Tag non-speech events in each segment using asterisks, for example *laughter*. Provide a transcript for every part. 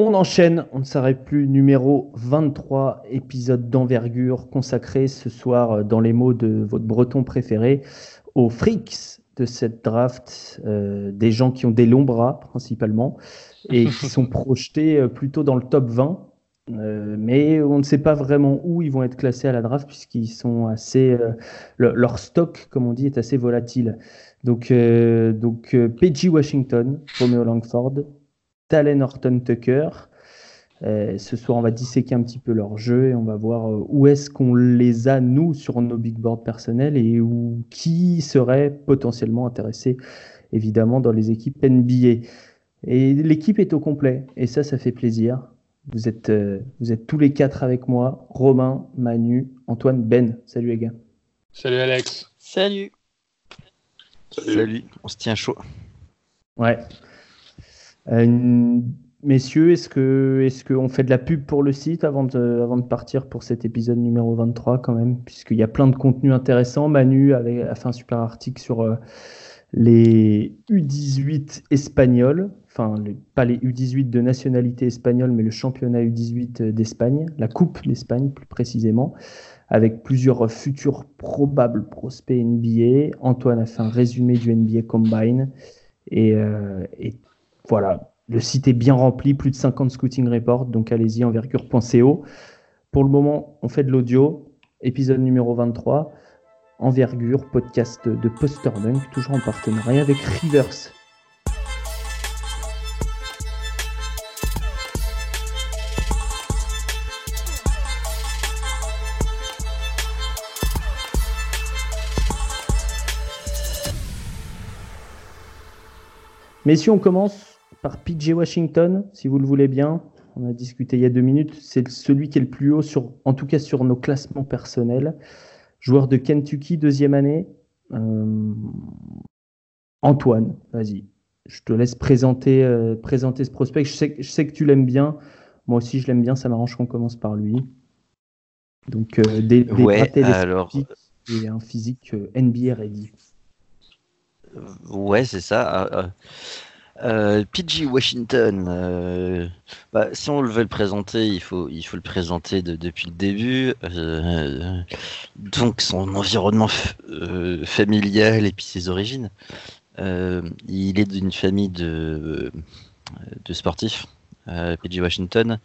On enchaîne, on ne s'arrête plus. Numéro 23, épisode d'envergure consacré ce soir, euh, dans les mots de votre breton préféré, aux freaks de cette draft, euh, des gens qui ont des longs bras principalement et qui *laughs* sont projetés euh, plutôt dans le top 20. mais on ne sait pas vraiment où ils vont être classés à la draft puisqu'ils sont assez, leur stock, comme on dit, est assez volatile. Donc, donc PG Washington, Romeo Langford, Talen Horton Tucker. Euh, ce soir, on va disséquer un petit peu leur jeu et on va voir euh, où est-ce qu'on les a, nous, sur nos big boards personnels et où, qui serait potentiellement intéressé, évidemment, dans les équipes NBA. Et l'équipe est au complet et ça, ça fait plaisir. Vous êtes, euh, vous êtes tous les quatre avec moi Romain, Manu, Antoine, Ben. Salut les gars. Salut Alex. Salut. Salut. Salut. On se tient chaud. Ouais. Euh, messieurs, est-ce que est-ce qu'on fait de la pub pour le site avant de, avant de partir pour cet épisode numéro 23 quand même? Puisqu'il y a plein de contenus intéressants. Manu a fait un super article sur euh, les U18 espagnols, enfin pas les U18 de nationalité espagnole, mais le championnat U18 d'Espagne, la Coupe d'Espagne plus précisément, avec plusieurs futurs probables prospects NBA. Antoine a fait un résumé du NBA Combine. Et, euh, et voilà, le site est bien rempli, plus de 50 scouting reports, donc allez-y, envergure.co. Pour le moment, on fait de l'audio, épisode numéro 23, envergure, podcast de Poster Dunk, toujours en partenariat avec Rivers. Messieurs, on commence par PJ Washington, si vous le voulez bien. On a discuté il y a deux minutes. C'est celui qui est le plus haut, sur, en tout cas sur nos classements personnels. Joueur de Kentucky, deuxième année. Euh, Antoine, vas-y. Je te laisse présenter, euh, présenter ce prospect. Je sais, je sais que tu l'aimes bien. Moi aussi, je l'aime bien. Ça m'arrange qu'on commence par lui. Donc, euh, des, des ouais, alors... et un physique NBA ready. Ouais, c'est ça. Euh, PG Washington, euh, bah, si on veut le présenter, il faut, il faut le présenter depuis le début. Euh, donc son environnement familial et puis ses origines. il est d'une famille de, de sportifs, PG Washington.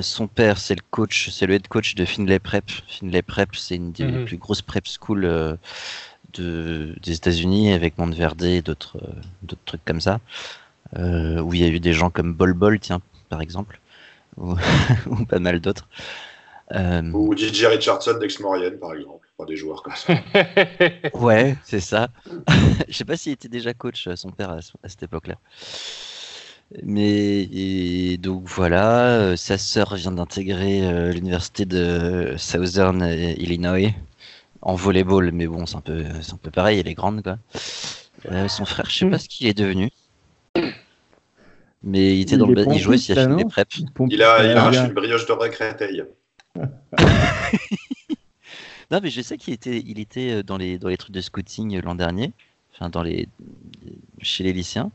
Son père, c'est le coach, c'est le head coach de Finlay Prep. Finlay Prep, c'est une des mhm. plus grosses prep schools de, des États-Unis avec Monteverde et d'autres trucs comme ça. Euh, où il y a eu des gens comme Bol Bol, tiens, par exemple, *laughs* ou, pas mal d'autres. Euh, ou DJ Richardson d'Ex Maurienne, par exemple, pas des joueurs comme ça. *laughs* ouais, c'est ça. *laughs* Je sais pas s'il était déjà coach, son père, à, cette époque-là. Mais donc voilà, euh, sa sœur vient d'intégrer l'université de Southern Illinois en volleyball, mais bon, c'est un peu, un peu pareil, elle est grande quoi. son frère, je sais pas ce qu'il est devenu. Mais il était dans le il jouait s'il a fini des preps. Il a, il a arraché une brioche de Créteil. *laughs* non, mais je sais qu'il était, il était euh, dans les, dans les trucs de scouting euh, l'an dernier, enfin dans les, chez les lycéens,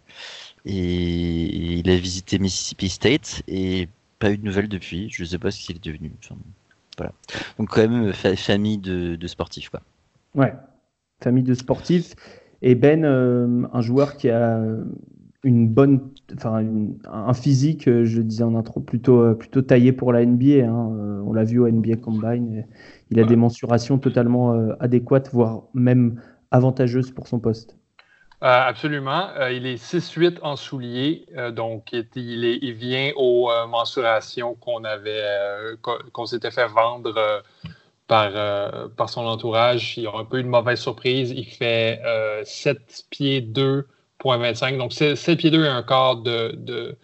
et il a visité Mississippi State et pas eu de nouvelles depuis. Je ne sais pas ce qu'il est devenu. voilà. Donc quand même famille de, de, sportifs quoi. Ouais, famille de sportifs. Et Ben, euh, un joueur qui a une bonne, enfin un physique, euh, je disais en intro, plutôt, euh, plutôt taillé pour la NBA. Hein. Euh, on l'a vu au NBA Combine. Il a des mensurations totalement adéquates, voire même avantageuses pour son poste. absolument. il est 6-8 en souliers, donc il, est, il, vient aux mensurations qu'on avait, qu'on s'était fait vendre par, par son entourage. Il a un peu une mauvaise surprise. Il fait 7 pieds 2 25. Donc, 7 pieds 2 et un quart de,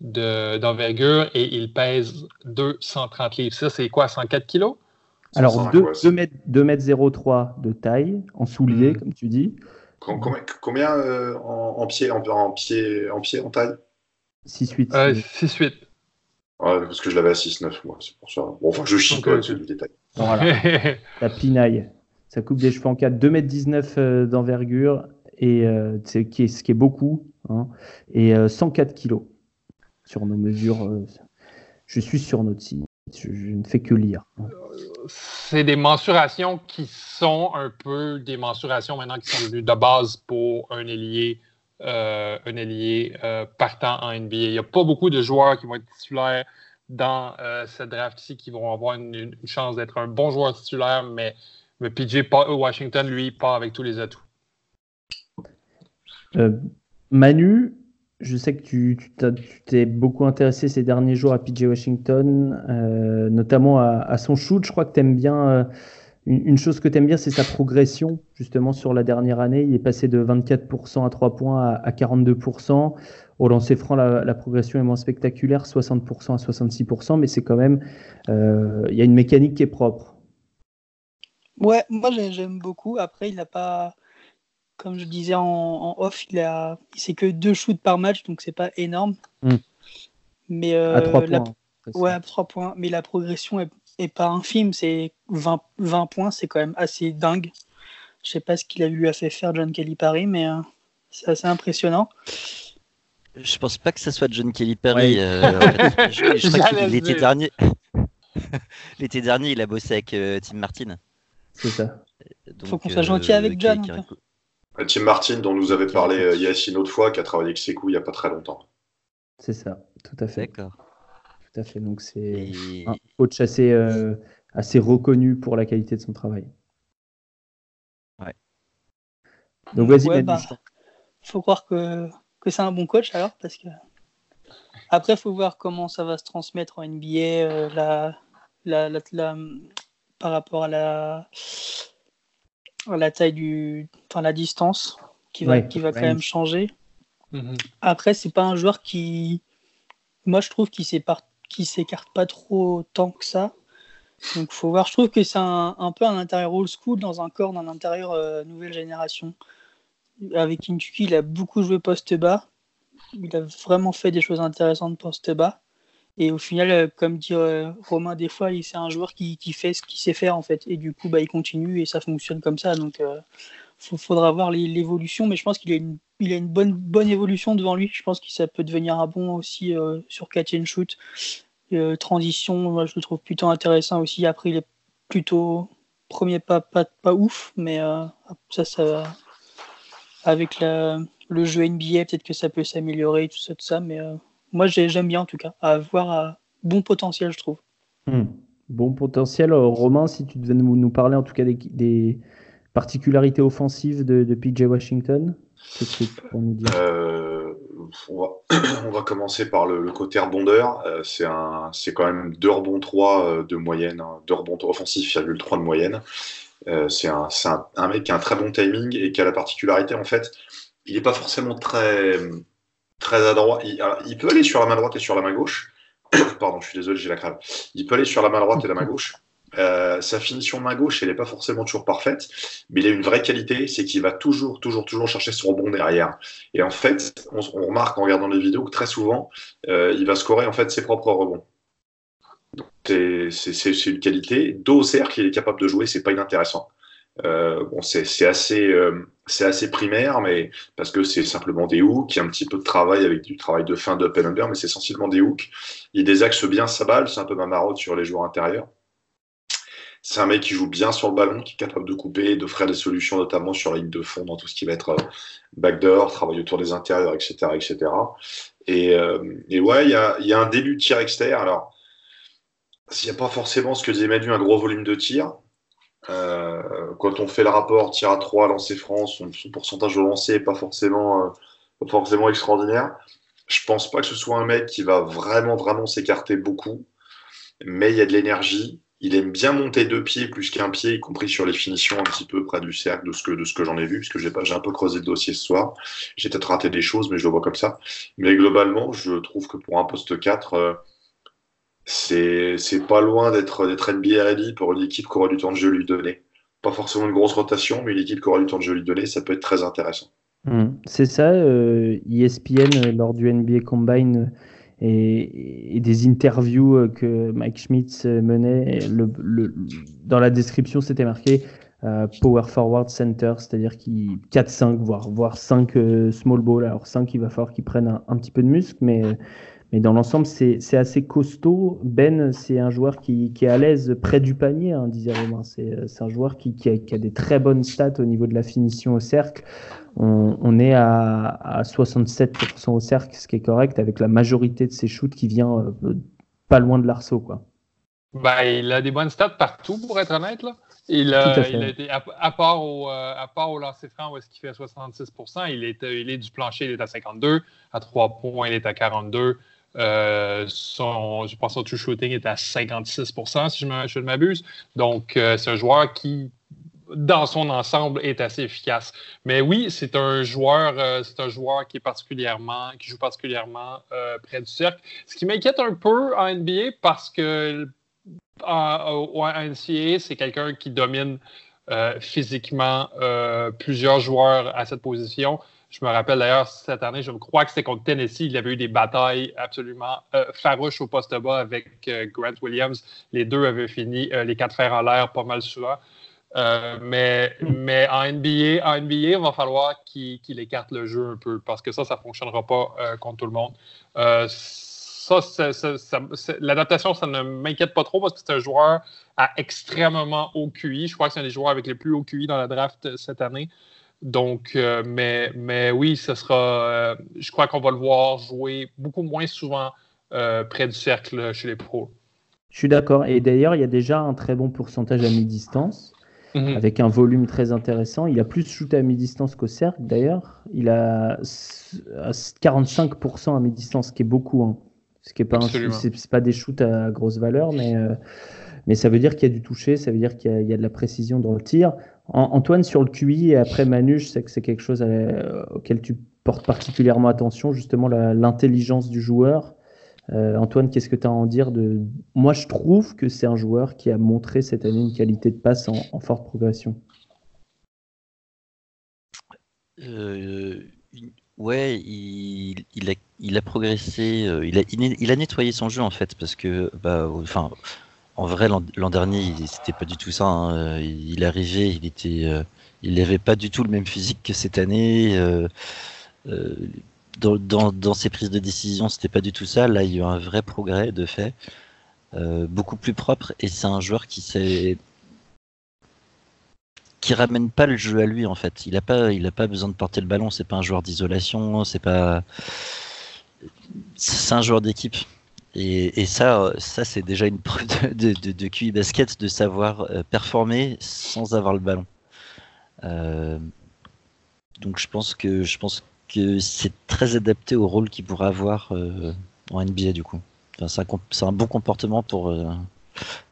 d'envergure et il pèse 230 livres. Ça, c'est quoi, 104 kilos? Alors, 2, 2, mètres, 2 mètres 03 de taille, en soulier, hmm. comme tu dis. Combien, euh, en, pied, en, pied, en pied, en taille? 6-8. 6-8. Ouais, parce que je l'avais à 6-9, moi, c'est pour ça. Bon, enfin, je chie quand du détail. Voilà. *laughs* La pinaille. Ça coupe des cheveux en 4. 2 mètres 19 euh, d'envergure, et euh, ce qui est beaucoup, hein, et 104 euh, kilos. sur nos mesures. je suis sur notre site. Je, ne fais que lire. C'est des mensurations qui sont un peu des mensurations maintenant qui sont devenues de base pour un ailier, un ailier partant en NBA. Il n'y a pas beaucoup de joueurs qui vont être titulaires dans cette draft-ci qui vont avoir une, chance d'être un bon joueur titulaire, mais, mais PJ Washington, lui, part avec tous les atouts. Euh, Manu, je sais que tu t'es beaucoup intéressé ces derniers jours à PJ Washington, euh, notamment à, son shoot. Je crois que tu aimes bien. Euh, une, chose que tu aimes bien, c'est sa progression, justement, sur la dernière année. Il est passé de 24% à 3 points à, 42%. Au lancer franc, la, progression est moins spectaculaire, 60% à 66%, mais c'est quand même. Il y a une mécanique qui est propre. Ouais, moi j'aime beaucoup. Après, il n'a pas comme je disais en, off, il a, c'est que deux shoots par match, donc c'est pas énorme. Hmm. Mais à euh, points. Ouais, à trois points. Mais la progression est, pas infime. C'est 20, 20 points, c'est quand même assez dingue. Je sais pas ce qu'il a eu à fait faire John Kelly Paris, mais euh, c'est assez impressionnant. Je pense pas que ce soit John Kelly Perry. Euh, *laughs* je, crois que l'été dernier, *laughs* l'été dernier, il a bossé avec Tim Martin. C'est ça. Il Faut qu'on soit gentil avec John. Tim Martin, dont nous avait parlé euh, Yassine une autre fois, qui a travaillé avec Sekou il n'y a pas très longtemps. C'est ça, tout à fait. D'accord. Tout à fait. Donc, c'est un coach assez, euh, assez reconnu pour la qualité de son travail. Ouais. Donc, vas-y, ouais, bah, faut croire que, que c'est un bon coach alors, parce que. Après, il faut voir comment ça va se transmettre en NBA, euh, la, la, la, par rapport à la la taille du, enfin la distance qui va, qui va quand même changer. Mhm. Après, c'est pas un joueur qui, moi je trouve qu'il s'écarte pas trop tant que ça. Donc faut voir. Je trouve que c'est un, peu un intérieur old school dans un corps d'un intérieur euh, nouvelle génération. Avec Kentucky, il a beaucoup joué poste bas. Il a vraiment fait des choses intéressantes poste bas. Et au final, euh, comme dit euh, Romain, des fois, c'est un joueur qui, fait ce qu'il sait faire en fait. Et du coup, bah, il continue et ça fonctionne comme ça. Donc, il euh, faudra voir l'évolution. Mais je pense qu'il a une, bonne, évolution devant lui. Je pense que ça peut devenir un bon aussi sur catch and shoot. transition, moi, je le trouve plutôt intéressant aussi. Après, il est plutôt premier pas, pas, ouf. Mais ça, ça avec la, le jeu NBA, peut-être que ça peut s'améliorer, tout ça, tout ça. Mais moi j'aime bien en tout cas, avoir un bon potentiel, je trouve. Hmm. Bon potentiel, euh, Romain, si tu devais nous, parler en tout cas des, particularités offensives de, PJ Washington, qu'est-ce que tu pourrais nous dire euh, on, va, *coughs* commencer par le, côté rebondeur. Euh, c'est quand même 2 rebonds 3 de moyenne, 2 hein. rebonds offensifs, 3 de moyenne. c'est un, un, mec qui a un très bon timing et qui a la particularité, en fait, il n'est pas forcément très très adroit. Il, il, peut aller sur la main droite et sur la main gauche. *coughs* Pardon, je suis désolé, j'ai la crème. Il peut aller sur la main droite et la main gauche. Euh, sa finition main gauche, elle n'est pas forcément toujours parfaite, mais il a une vraie qualité, c'est qu'il va toujours, toujours, toujours chercher son rebond derrière. Et en fait, on, remarque en regardant les vidéos que très souvent, euh, il va scorer en fait ses propres rebonds. C'est une qualité. Dos au cercle, il est capable de jouer, c'est pas inintéressant. Euh, bon, c'est assez, euh, c'est assez primaire, mais parce que c'est simplement des hooks, il y a un petit peu de travail avec du travail de fin d'open under, mais c'est essentiellement des hooks. Il désaxe bien sa balle, c'est un peu ma marotte sur les joueurs intérieurs. C'est un mec qui joue bien sur le ballon, qui est capable de couper, d'offrir des solutions, notamment sur la ligne de fond, dans tout ce qui va être euh, backdoor, travail autour des intérieurs, etc. etc. Et, euh, et ouais, il y a, y a, un début de tir externe. Alors, s'il n'y a pas forcément ce que disait Manu, un gros volume de tir, quand on fait le rapport tir à 3, lancer franc, son, pourcentage de lancer n'est pas forcément, euh, forcément extraordinaire. Je pense pas que ce soit un mec qui va vraiment, vraiment s'écarter beaucoup, mais il y a de l'énergie. Il aime bien monter deux pieds plus qu'un pied, y compris sur les finitions un petit peu près du cercle de ce que, de ce que j'en ai vu, puisque j'ai un peu creusé le dossier ce soir. J'ai peut-être raté des choses, mais je le vois comme ça. Mais globalement, je trouve que pour un poste 4, c'est pas loin d'être NBA ready pour une équipe qui aura du temps de jeu lui donner. Pas forcément une grosse rotation, mais une équipe qui aura du temps de jeu lui donner, ça peut être très intéressant. Hmm. C'est ça, euh, ESPN euh, lors du NBA Combine euh, et, des interviews que Mike Schmitz menait, dans la description c'était marqué Power Forward Center, c'est-à-dire qu'il 4-5, voire, voire 5 small ball. Alors 5, il va falloir qu'ils prennent un, un, petit peu de muscle, mais mais dans l'ensemble, c'est assez costaud. Ben, c'est un joueur qui, qui, est à l'aise près du panier, hein, disait Romain. C'est un joueur qui, qui, a, qui, a, des très bonnes stats au niveau de la finition au cercle. On, on est à, à 67% au cercle, ce qui est correct, avec la majorité de ses shoots qui vient euh, pas loin de l'arceau. Quoi. Ben, il a des bonnes stats partout, pour être honnête. Là. Il, a, il a été, à, à, part au, euh, à part au lancer franc où est-ce qu'il fait 66 il est, il est du plancher, il est à 52. À 3 points, il est à 42. Euh, son, je pense que son true shooting est à 56% si je, ne m'abuse. Donc, euh, c'est un joueur qui, dans son ensemble, est assez efficace. Mais oui, c'est un joueur, euh, c'est un joueur qui particulièrement, qui joue particulièrement près du cercle. Ce qui m'inquiète un peu en NBA parce que en, NCAA, c'est quelqu'un qui domine physiquement plusieurs joueurs à cette position. Je me rappelle d'ailleurs cette année, je crois que c'était contre Tennessee, il avait eu des batailles absolument farouches au poste bas avec Grant Williams. Les deux avaient fini les quatre fers en l'air pas mal souvent. Euh, mais, mais en NBA, en NBA, il va falloir qu'il écarte le jeu un peu parce que ça, ça ne fonctionnera pas euh, contre tout le monde. Euh, ça, l'adaptation, ça ne m'inquiète pas trop parce que c'est un joueur à extrêmement haut QI. Je crois que c'est un des joueurs avec les plus hauts QI dans la draft cette année. Donc, mais, mais oui, ce sera. je crois qu'on va le voir jouer beaucoup moins souvent près du cercle chez les pros. Je suis d'accord. Et d'ailleurs, il y a déjà un très bon pourcentage à mi-distance. Mhm. avec un volume très intéressant. Il a plus shooté à mi-distance qu'au cercle d'ailleurs. Il a 45% à mi-distance, ce qui est beaucoup. Hein. Ce qui est pas, c'est, pas des shoots à grosse valeur, mais, euh, mais ça veut dire qu'il y a du toucher, ça veut dire qu'il y a, de la précision dans le tir. Antoine, sur le QI, et après Manu, je sais que c'est quelque chose auquel tu portes particulièrement attention, justement l'intelligence du joueur. Euh, Antoine, qu'est-ce que tu as à en dire de... Moi, je trouve que c'est un joueur qui a montré cette année une qualité de passe en, forte progression. Euh, ouais, il, a, progressé, euh, il, a, il, a, nettoyé son jeu en fait, parce que, bah, enfin, en vrai, l'an dernier, c'était pas du tout ça. Hein. Il arrivait, il était, il n'avait pas du tout le même physique que cette année dans, ses prises de décision, c'était pas du tout ça. Là, il y a eu un vrai progrès de fait, euh, beaucoup plus propre. Et c'est un joueur qui s'est qui ramène pas le jeu à lui en fait. Il a pas, il a pas besoin de porter le ballon. C'est pas un joueur d'isolation. C'est pas, c'est un joueur d'équipe. Et, ça, ça c'est déjà une preuve de, de, de, QI basket de savoir euh, performer sans avoir le ballon. Euh, donc je pense que je pense que c'est très adapté au rôle qu'il pourrait avoir euh, en NBA du coup. c'est un, bon comportement pour, euh,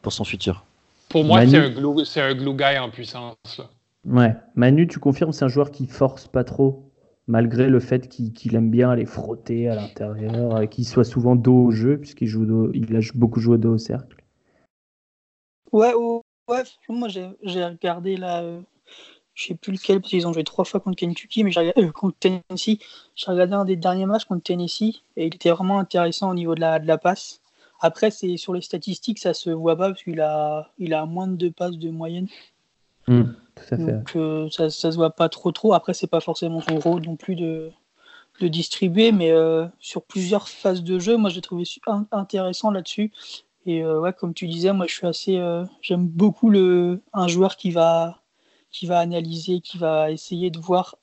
pour son futur. Pour moi, c'est un, glue, un glue guy en puissance. Ouais. Manu, tu confirmes, c'est un joueur qui force pas trop, malgré le fait qu'il aime bien aller frotter à l'intérieur, qu'il soit souvent dos au jeu, puisqu'il joue il a beaucoup joué dos au cercle. Ouais, ouais, moi j'ai regardé la, euh, je sais plus lequel, parce qu'ils ont joué trois fois contre Kentucky, mais euh, contre Tennessee. J'ai regardé un des derniers matchs contre Tennessee et il était vraiment intéressant au niveau de la, passe. Après, sur les statistiques, ça se voit pas parce qu'il a, il a moins de deux passes de moyenne. Tout à fait. Donc euh, ça, ça se voit pas trop trop. Après, c'est pas forcément son rôle non plus de, de distribuer, mais euh, sur plusieurs phases de jeu, moi j'ai trouvé intéressant là-dessus. Et ouais, comme tu disais, moi je suis assez, j'aime beaucoup le un joueur qui va qui va analyser, qui va essayer de voir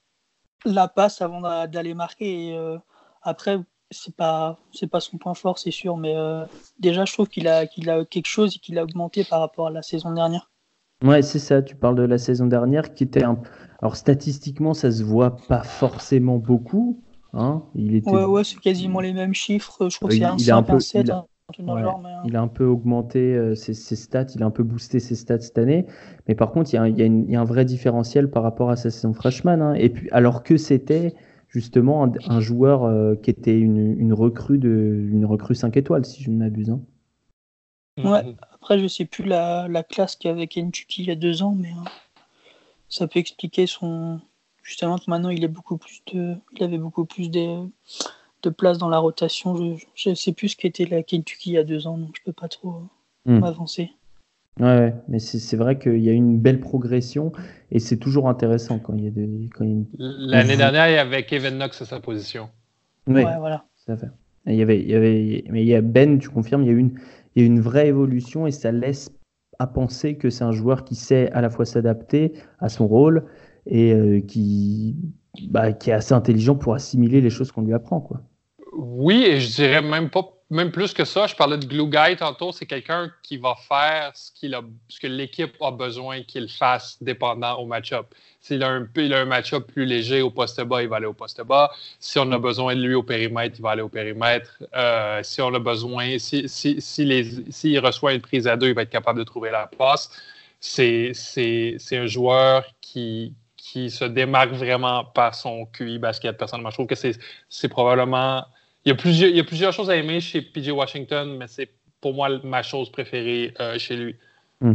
la passe avant d'aller marquer. Et euh, après, c'est pas c'est pas son point fort, c'est sûr, mais euh, déjà je trouve qu'il a qu'il a quelque chose et qu'il a augmenté par rapport à la saison dernière. Ouais, c'est ça. Tu parles de la saison dernière qui était un. Alors statistiquement, ça se voit pas forcément beaucoup. Hein il était... Ouais, ouais, c'est quasiment les mêmes chiffres. Je crois que c'est un 5, un 7, Hein. Il a un peu augmenté euh, ses, stats, il a un peu boosté ses stats cette année. Mais par contre, il y a, un vrai différentiel par rapport à sa saison freshman. Hein. Et puis, alors que c'était justement un, joueur euh, qui était une, recrue de, une recrue 5 étoiles, si je ne m'abuse. Hein. Ouais, après, je sais plus la, classe qu'il y avait Kentucky il y a deux ans, mais ça peut expliquer son. Justement, que maintenant, il, est beaucoup plus de, il avait beaucoup plus des de place dans la rotation. Je ne sais plus ce qu'était la Kentucky il y a deux ans, donc je peux pas trop hmm. m'avancer. Ouais, mais c'est vrai qu'il y a une belle progression et c'est toujours intéressant quand il y a, des, L'année dernière, il y avait Kevin Knox à sa position. Oui, ouais, voilà. Ça fait. Il y avait, il y avait, mais il y a Ben, tu confirmes, il y a une, il y a une vraie évolution et ça laisse à penser que c'est un joueur qui sait à la fois s'adapter à son rôle et euh, qui, bah, qui est assez intelligent pour assimiler les choses qu'on lui apprend. Quoi. Oui, et je dirais même pas même plus que ça, je parlais de Glue Guy tantôt, c'est quelqu'un qui va faire ce, a, ce que l'équipe a besoin qu'il fasse dépendant au match-up. S'il a un, il a un match-up plus léger au poste bas, il va aller au poste bas. Si on a besoin de lui au périmètre, il va aller au périmètre. Euh, si on a besoin, si, si, s'il reçoit une prise à deux, il va être capable de trouver la passe. C'est, un joueur qui, qui se démarque vraiment par son QI basket. Personnellement, je trouve que c'est, c'est probablement il y, a plusieurs, il y a plusieurs choses à aimer chez PJ Washington, mais c'est pour moi ma chose préférée euh, chez lui. Hmm.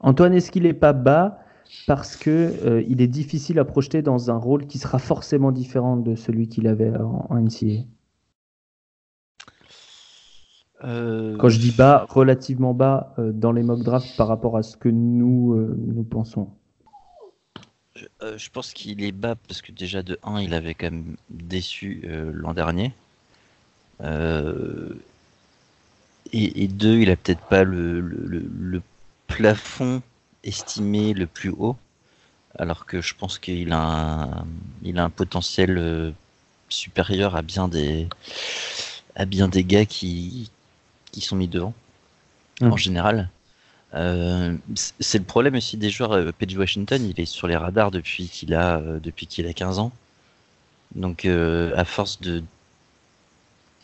Antoine, est-ce qu'il n'est pas bas parce qu'il euh, il est difficile à projeter dans un rôle qui sera forcément différent de celui qu'il avait en, NCA euh, Quand je dis bas, relativement bas dans les mock drafts par rapport à ce que nous, nous pensons. Je, pense qu'il est bas parce que déjà de 1, il avait quand même déçu l'an dernier. Euh, et, deux, il a peut-être pas le, plafond estimé le plus haut, alors que je pense qu'il a un, il a un potentiel euh, supérieur à bien des, à bien des gars qui, qui sont mis devant, en général. Euh, c'est le problème aussi des joueurs. Euh, Washington, il est sur les radars depuis qu'il a, depuis qu'il a 15 ans. Donc, à force de,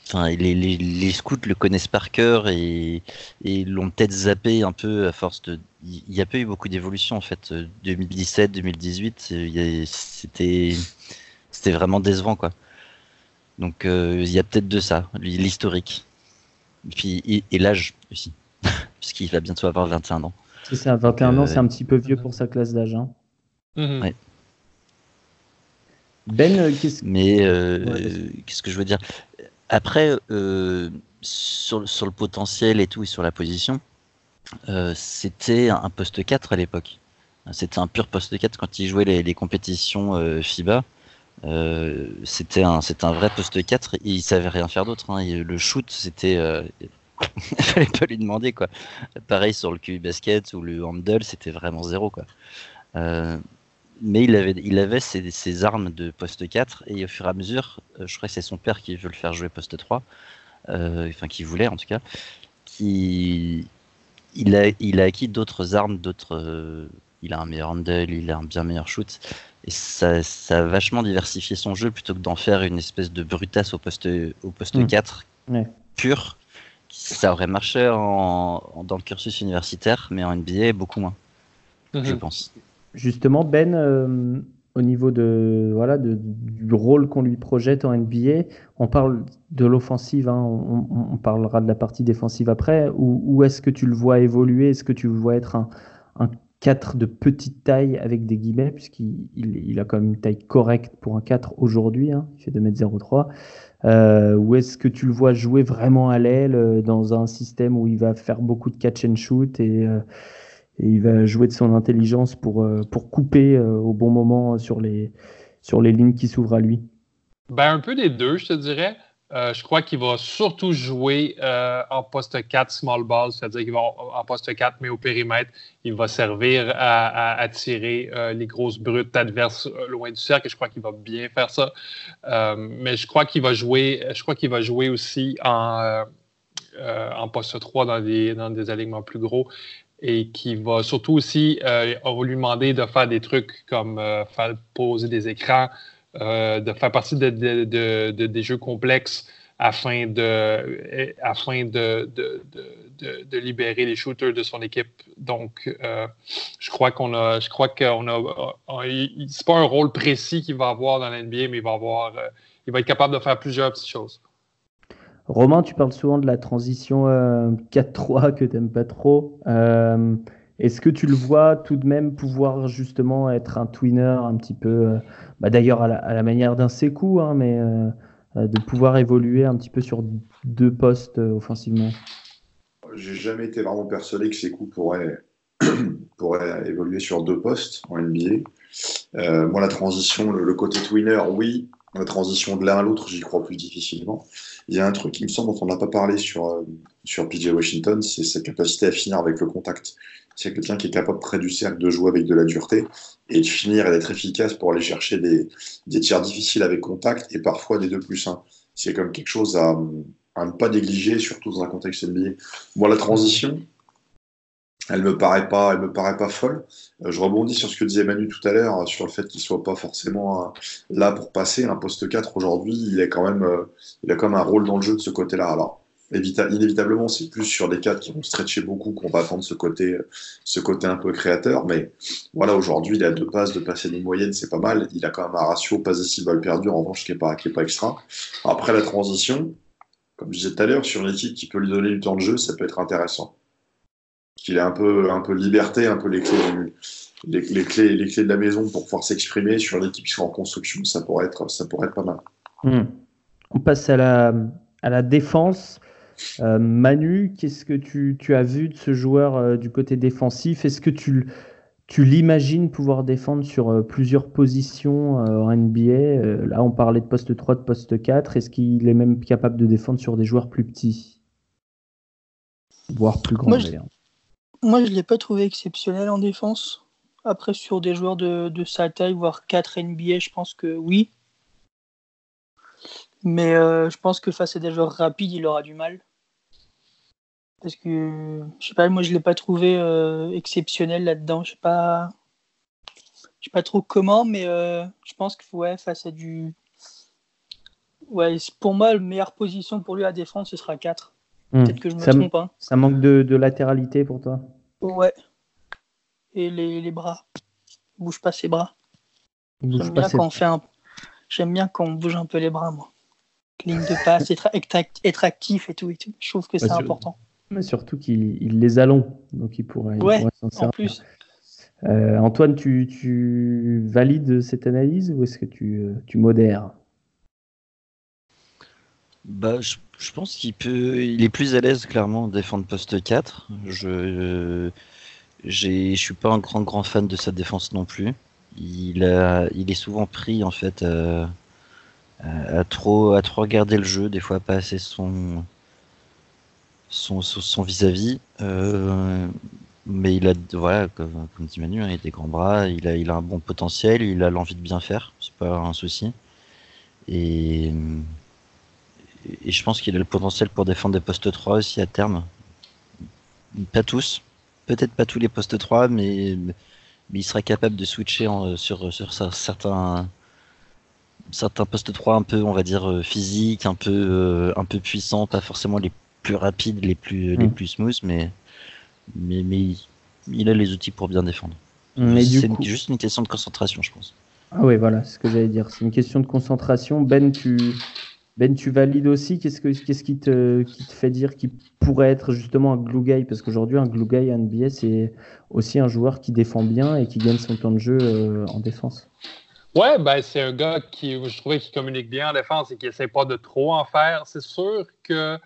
Enfin, les, les, scouts le connaissent par cœur et, l'ont peut-être zappé un peu à force de. Il n'y a pas eu beaucoup d'évolution en fait. 2017, 2018, c'était c'était vraiment décevant quoi. Donc euh, il y a peut-être de ça, l'historique. Et puis et, l'âge aussi, *laughs* puisqu'il va bientôt avoir 21 ans. C'est ça, 21 ans, c'est un petit peu vieux pour sa classe d'âge. Hein. Mhm. Ben, euh, qu'est-ce Mais euh, qu'est-ce que je veux dire? Après, euh, sur, le potentiel et tout, et sur la position, euh, c'était un poste 4 à l'époque. C'était un pur poste 4 quand il jouait les, compétitions euh, FIBA. c'était un, un vrai poste 4 et il savait rien faire d'autre. Hein. Le shoot, c'était. il *laughs* fallait pas lui demander quoi. Pareil sur le QI basket ou le handle, c'était vraiment zéro quoi mais il avait, il avait ses, armes de poste 4 et au fur et à mesure, euh, je crois que c'est son père qui veut le faire jouer poste 3, euh, enfin qui voulait en tout cas, qui il a, il a acquis d'autres armes, d'autres, euh, il a un meilleur handle, il a un bien meilleur shoot et ça, ça a vachement diversifié son jeu plutôt que d'en faire une espèce de brutasse au poste, au poste 4 hmm. pur. Ça aurait marché en, dans le cursus universitaire, mais en NBA beaucoup moins, je mhm. pense. Justement, Ben, euh, au niveau de, voilà, du rôle qu'on lui projette en NBA, on parle de l'offensive, hein, on, parlera de la partie défensive après. Où, est-ce que tu le vois évoluer? Est-ce que tu le vois être un, un 4 de petite taille avec des guillemets, puisqu'il il, a quand même une taille correcte pour un 4 aujourd'hui, hein, il fait 2m03 euh, Ou est-ce que tu le vois jouer vraiment à l'aile euh, dans un système où il va faire beaucoup de catch and shoot et, et il va jouer de son intelligence pour, euh, pour couper euh, au bon moment sur les, sur les lignes qui s'ouvrent à lui ben, Un peu des deux, je te dirais. Euh, je crois qu'il va surtout jouer en poste 4 small ball, c'est-à-dire qu'il va en poste 4 mais au périmètre. Il va servir à, à, tirer les grosses brutes adverses loin du cercle je crois qu'il va bien faire ça. mais je crois qu'il va jouer, je crois qu'il va jouer aussi en, en poste 3 dans des, dans des alignements plus gros et qui va surtout aussi, euh, on va lui demander de faire des trucs comme euh, faire poser des écrans, euh, de faire partie de, des jeux complexes afin de, afin de, libérer les shooters de son équipe. Donc, je crois qu'on a, je crois qu'on a, c'est pas un rôle précis qu'il va avoir dans l'NBA, mais il va avoir, il va être capable de faire plusieurs petites choses. Romain, tu parles souvent de la transition 4-3 euh, que tu n'aimes pas trop. Euh, est-ce que tu le vois tout de même pouvoir justement être un twinner un petit peu, euh, bah, d'ailleurs à, la, manière d'un Sekou, hein, mais de pouvoir évoluer un petit peu sur deux postes offensivement? J'ai jamais été vraiment persuadé que Sekou pourrait, *coughs* évoluer sur deux postes en NBA. moi, la transition, le, le côté twinner, oui. La transition de l'un à l'autre, j'y crois plus difficilement. Il y a un truc, il me semble, dont on n'a pas parlé sur, euh, sur PJ Washington, c'est sa capacité à finir avec le contact. C'est quelqu'un qui est capable près du cercle de jouer avec de la dureté et de finir et d'être efficace pour aller chercher des, des tirs difficiles avec contact et parfois des 2 plus 1. C'est comme quelque chose à, ne pas négliger, surtout dans un contexte NBA. Bon, la transition, elle me paraît pas, elle me paraît pas folle. Euh, je rebondis sur ce que disait Manu tout à l'heure, euh, sur le fait qu'il soit pas forcément euh, là pour passer. Un poste 4 aujourd'hui, il quand même, il a quand même un rôle dans le jeu de ce côté-là. Alors, inévitablement, c'est plus sur des 4 qui vont stretcher beaucoup qu'on va attendre ce côté, ce côté un peu créateur. Mais voilà, aujourd'hui, il a deux passes, deux passes et une moyenne, c'est pas mal. Il a quand même un ratio pas ici balle perdue, en revanche, qui est pas, qui est pas extra. Après la transition, comme je disais tout à l'heure, sur une équipe qui peut lui donner du temps de jeu, ça peut être intéressant qu'il ait un peu, un peu liberté, un peu les clés, les, clés, les clés de la maison pour pouvoir s'exprimer sur l'équipe qui soit en construction, ça pourrait être, ça pourrait être pas mal. Hmm. On passe à la, à la défense. Euh, Manu, qu'est-ce que tu, tu, as vu de ce joueur euh, du côté défensif? Est-ce que tu, tu l'imagines pouvoir défendre sur euh, plusieurs positions en NBA Là, on parlait de poste 3, de poste 4. Est-ce qu'il est même capable de défendre sur des joueurs plus petits? Voire plus grands d'ailleurs moi, je ne l'ai pas trouvé exceptionnel en défense. Après, sur des joueurs de, sa taille, voire 4 NBA, je pense que oui. Mais euh, je pense que face à des joueurs rapides, il aura du mal. Parce que, je sais pas, moi, je ne l'ai pas trouvé euh, exceptionnel là-dedans. Je sais pas. Je sais pas trop comment, mais euh, je pense que ouais, face à du. Ouais, pour moi, la meilleure position pour lui à défendre, ce sera 4. Hmm. Peut-être que je me trompe. Hein. Ça manque de, latéralité pour toi? Ouais. Et les, les bras. bouge pas ses bras. J'aime bien, quand on fait un... bien quand on bouge un peu les bras, moi. Ligne de passe, être, être, actif et tout, et tout. Je trouve que c'est important. Mais surtout qu'il les a longs, donc il pourrait, s'en servir. En plus. Euh, Antoine, tu, tu, valides cette analyse ou est-ce que tu, euh, tu modères? Bah, je, je pense qu'il peut, il est plus à l'aise clairement défendre poste 4. Je, je suis pas un grand grand fan de sa défense non plus. Il a, il est souvent pris en fait euh, à, trop, à trop regarder le jeu, des fois pas assez son, son, son vis-à-vis. Euh, mais il a, voilà, comme, comme dit Manu, hein, il a des grands bras, il a, il a un bon potentiel, il a l'envie de bien faire, c'est pas un souci. Et et je pense qu'il a le potentiel pour défendre des postes 3 aussi à terme. Pas tous, peut-être pas tous les postes 3, mais, mais il sera capable de switcher sur, sur certains, certains postes 3 un peu, on va dire, euh, physiques, un peu, euh, un peu puissants, pas forcément les plus rapides, les plus, les mm. plus smooth, mais, mais, mais il, a les outils pour bien défendre. C'est juste une question de concentration, je pense. Ah oui, voilà, c'est ce que j'allais dire. C'est une question de concentration. Ben, tu, ben, tu valides aussi Qu'est-ce, que, qu'est-ce qui, te, fait dire qu'il pourrait être justement un glue guy? Parce qu'aujourd'hui, un glue guy NBA, c'est aussi un joueur qui défend bien et qui gagne son temps de jeu euh, en défense. Ouais, ben, c'est un gars qui, je trouvais, qui communique bien en défense et qui essaie pas de trop en faire. C'est sûr que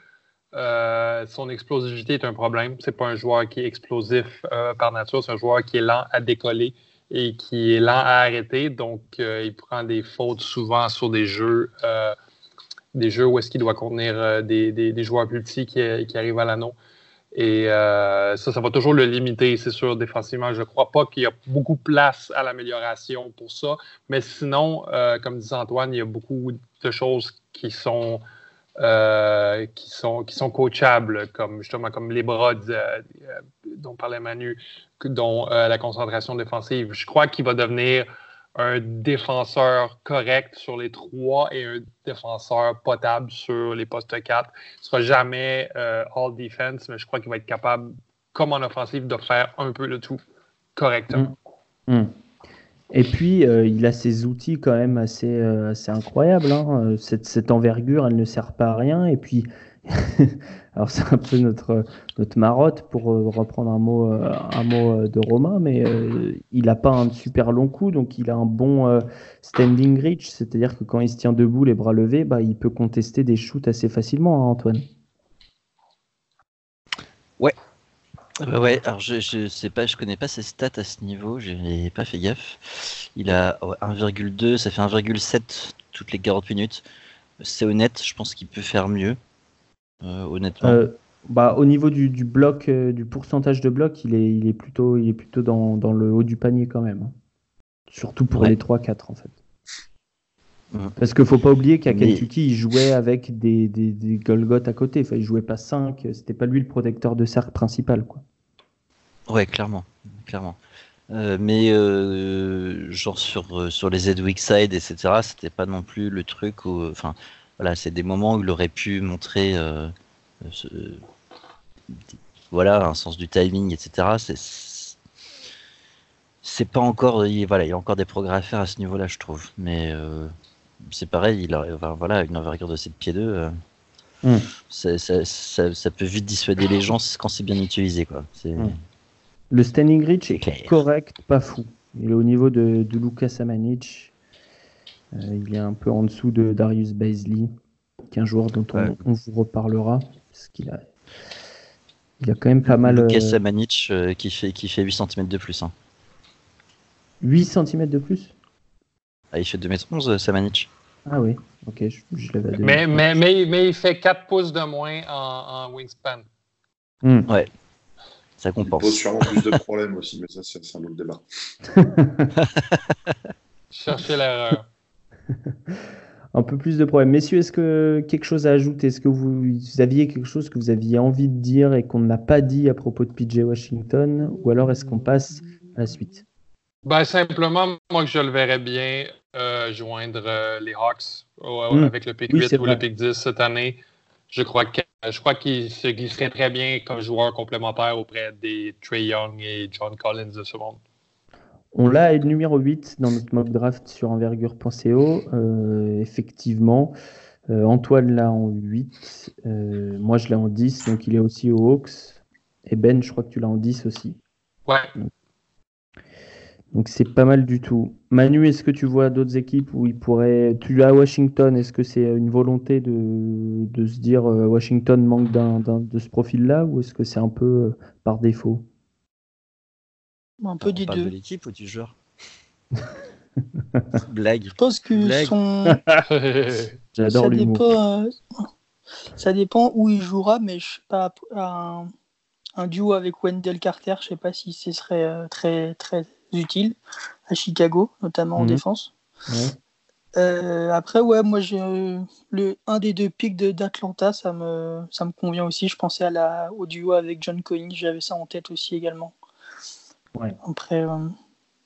euh, son explosivité est un problème. C'est pas un joueur qui est explosif euh, par nature, c'est un joueur qui est lent à décoller et qui est lent à arrêter. Donc, il prend des fautes souvent sur des jeux des jeux où est-ce qu'il doit contenir euh, des, des, joueurs plus qui arrivent à l'anneau. Et euh, ça, ça va toujours le limiter, c'est sûr, défensivement. Je ne crois pas qu'il y a beaucoup de place à l'amélioration pour ça. Mais sinon, euh, comme disait Antoine, il y a beaucoup de choses qui sont, qui sont, qui sont coachables, comme justement comme les bras dont parlait Manu, dont la concentration défensive. Je crois qu'il va devenir un défenseur correct sur les trois et un défenseur potable sur les postes 4. Il ne sera jamais euh, all defense, mais je crois qu'il va être capable, comme en offensive, de faire un peu le tout correctement. Mm. Mm. Et puis, euh, il a ses outils quand même assez, euh, assez incroyables. Hein. Cette, cette, envergure, elle ne sert pas à rien. Et puis, *laughs* Alors c'est un peu notre, notre marotte pour euh, reprendre un mot, euh, un mot euh, de Romain, mais il n'a pas un super long coup, donc il a un bon standing reach, c'est-à-dire que quand il se tient debout, les bras levés, bah, il peut contester des shoots assez facilement, hein, Antoine. Ouais. ouais, alors je, je sais pas, je connais pas ses stats à ce niveau, j'ai pas fait gaffe. Il a 1,2, ça fait 1,7 toutes les 40 minutes. c'est honnête. Je pense qu'il peut faire mieux. Honnêtement. Euh, bah, au niveau du, du bloc, euh, du pourcentage de bloc, il est, il est plutôt, il est plutôt dans, dans le haut du panier quand même. hein. Surtout pour Ouais. les 3-4 en fait. Parce qu'il faut pas oublier qu'à Mais- Kentucky, il jouait avec des, des, des Golgoth à côté. Enfin, il jouait pas 5. C'était pas lui le protecteur de cercle principal. Quoi. Ouais, clairement, clairement. Euh, mais euh, genre sur sur les Edwick side, etc. C'était pas non plus le truc où, enfin, voilà, c'est des moments où il aurait pu montrer, euh, ce- voilà, un sens du timing, etc. C'est c'est pas encore, il, voilà, il y a encore des progrès à faire à ce niveau-là, je trouve. Mais euh, c'est pareil, il a, voilà, une envergure de 7 pieds 2 Mm. ça, ça, ça- ça peut vite dissuader les gens quand c'est bien utilisé, quoi. C'est Mm. Le standing reach est correct, pas fou. Il est au niveau de, de Lucas Amanic. Euh, il est un peu en dessous de Darius Baisley, qui est un joueur dont on, Ouais. on vous reparlera. Parce qu'il a, il a quand même pas mal. Lucas euh, Samanic euh, qui, fait, qui fait 8 cm de plus. hein. 8 cm de plus? Ah, il fait 2m11, euh, Samanic. Ah oui, ok, je, je l'avais Mais, mais, mais, mais il fait 4 pouces de moins en, en wingspan. Hmm. Ça Il pose compense. sûrement plus de problèmes aussi, mais ça, c'est c'est un autre débat. *laughs* Cherchez l'erreur. *laughs* Un peu plus de problèmes. Messieurs, est-ce que quelque chose à ajouter? Est-ce que vous, vous aviez quelque chose que vous aviez envie de dire et qu'on n'a pas dit à propos de PJ Washington? Ou alors est-ce qu'on passe à la suite? Ben, simplement, moi, que je le verrais bien euh, joindre euh, les Hawks au- Mm. avec le pick Oui, 8 c'est ou vrai. le pick 10 cette année. Je crois que je crois qu'il se glisserait très bien comme joueur complémentaire auprès des Trey Young et John Collins de ce monde. On l'a numéro 8 dans notre mock draft sur envergure.co. Euh, effectivement, Euh, Antoine l'a en 8. Euh, moi, je l'ai en 10, donc il est aussi aux Hawks. Et Ben, je crois que tu l'as en 10 aussi. Ouais. Donc c'est pas mal du tout. Manu, est-ce que tu vois d'autres équipes où il pourrait. Tu l'as à Washington, est-ce que c'est une volonté de, de se dire Washington manque d'un, de ce profil-là ou est-ce que c'est un peu par défaut? Un peu On des parle de deux. l'équipe ou du joueur *laughs* Blague. Je pense que Blague. son... *laughs* J'adore ça dépend, euh, ça dépend où il jouera, mais je sais pas un, un duo avec Wendell Carter, je sais pas si ce serait euh, très très utile à Chicago, notamment en Mhm. défense. Euh, après, ouais, moi j'ai le un des deux pics de- d'Atlanta, ça me ça me convient aussi. Je pensais à la au duo avec John Collins, j'avais ça en tête aussi également. Ouais. Après, euh,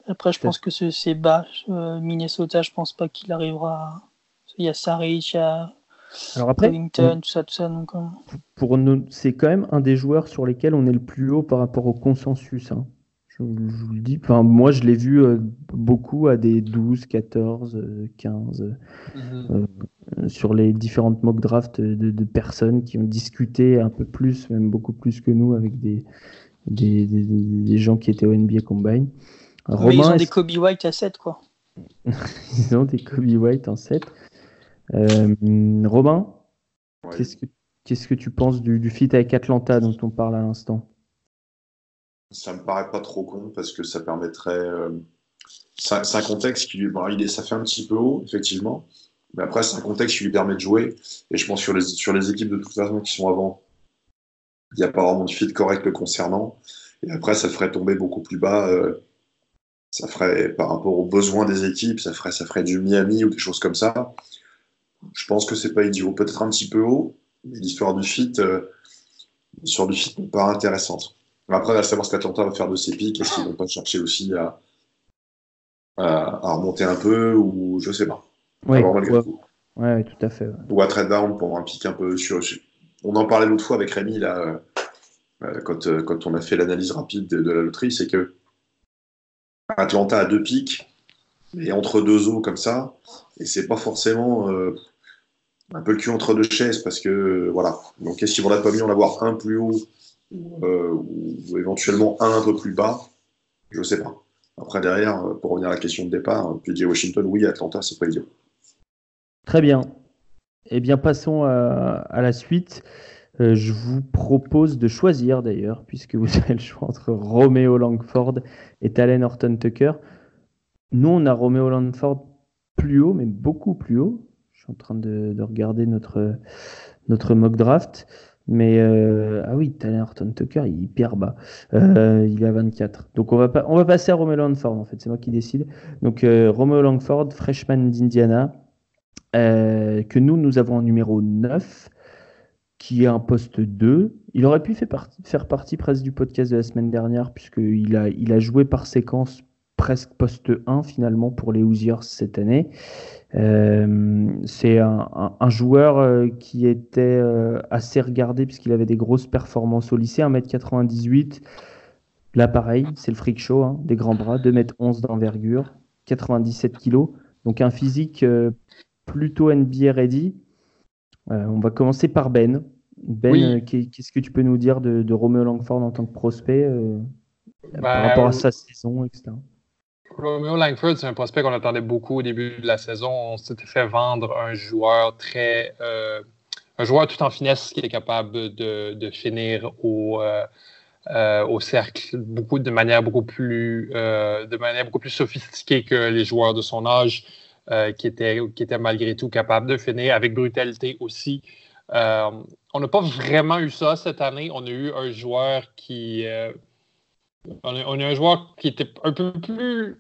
après je pense que c'est bas. Euh, Minnesota, je pense pas qu'il arrivera. Il y a Saric, il y a Alors après, Covington, tout ça, tout ça. Donc, euh, pour nous, c'est quand même un des joueurs sur lesquels on est le plus haut par rapport au consensus. hein. Je, je vous le dis. Enfin, moi, je l'ai vu euh, beaucoup à des 12, 14, euh, 15. Mhm. euh, sur les différentes mock drafts de, de personnes qui ont discuté un peu plus, même beaucoup plus que nous, avec des, des, des- des gens qui étaient au NBA Combine. mais ils Romain, ont des Kobe White à 7, quoi. *laughs* qu'ils ont des Kobe White en 7 Euh, Romain, Ouais. qu'est-ce que qu'est-ce que tu penses du, du fit avec Atlanta dont on parle à l'instant? Ça me paraît pas trop con parce que ça permettrait. euh, c'est un- c'est un contexte qui lui. bon, il est, ça fait un petit peu haut, effectivement. Mais après, c'est un contexte qui lui permet de jouer. Et je pense sur les, sur les équipes de toute façon qui sont avant, il n'y a pas vraiment de fit correct le concernant. Et après, ça ferait tomber beaucoup plus bas. euh, ça ferait, par rapport aux besoins des équipes, ça ferait, ça ferait du Miami ou des choses comme ça. Je pense que c'est pas idiot. Peut-être un petit peu haut, mais l'histoire du fit, euh, l'histoire du fit n'est pas intéressante. Après, à savoir ce qu'Atlanta va faire de ses pics, est-ce qu'ils vont pas chercher aussi à, à, à remonter un peu, ou je sais pas. Oui, ouais, tout. ouais, ouais, tout à fait. ouais. Ou à trade down pour un pic un peu sur. On en parlait l'autre fois avec Rémi, là, euh, euh, quand, euh, quand on a fait l'analyse rapide de, la loterie, c'est que Atlanta a deux pics, et entre deux eaux comme ça, et c'est pas forcément un peu le cul entre deux chaises, parce que voilà. Donc est-ce qu'ils vont pas mieux en avoir un plus haut, ou, éventuellement un un peu plus bas? Je sais pas. Après, derrière, pour revenir à la question de départ, PJ Washington, oui, Atlanta, c'est pas idiot. Très bien. Eh bien, passons à, la suite. Euh, je vous propose de choisir d'ailleurs, puisque vous *laughs* avez le choix entre Romeo Langford et Talen Horton Tucker. Nous, on a Romeo Langford plus haut, mais beaucoup plus haut. Je suis en train de, regarder notre, notre mock draft. Mais euh, ah oui, Tyler Horton Tucker, il est hyper bas. Euh, il est à 24. Donc on va, on va passer à Romeo Langford en fait, c'est moi qui décide. Donc Romeo Langford, freshman d'Indiana, que nous, nous avons en numéro 9, qui est un poste 2. Il aurait pu faire partie, faire partie presque du podcast de la semaine dernière, puisqu'il a, il a joué par séquence presque poste 1 finalement pour les Hoosiers cette année. Euh, c'est un, joueur euh, qui était euh, assez regardé puisqu'il avait des grosses performances au lycée, 1m98. Là, pareil, c'est le freak show, hein, des grands bras, 2m11 d'envergure, 97 kg. Donc un physique plutôt NBA ready. on va commencer par Ben. Ben, qu'est-ce que tu peux nous dire de, de Romeo Langford en tant que prospect par bah, rapport à sa saison, etc. Romeo Langford, c'est un prospect qu'on attendait beaucoup au début de la saison. On s'était fait vendre un joueur très. Euh, un joueur tout en finesse qui est capable de, finir au, euh, euh, au cercle beaucoup, de, manière beaucoup plus, de manière beaucoup plus sophistiquée que les joueurs de son âge, qui, étaient, qui étaient malgré tout capables de finir avec brutalité aussi. on n'a pas vraiment eu ça cette année. On a eu un joueur qui. On a, on a, un joueur qui était un peu plus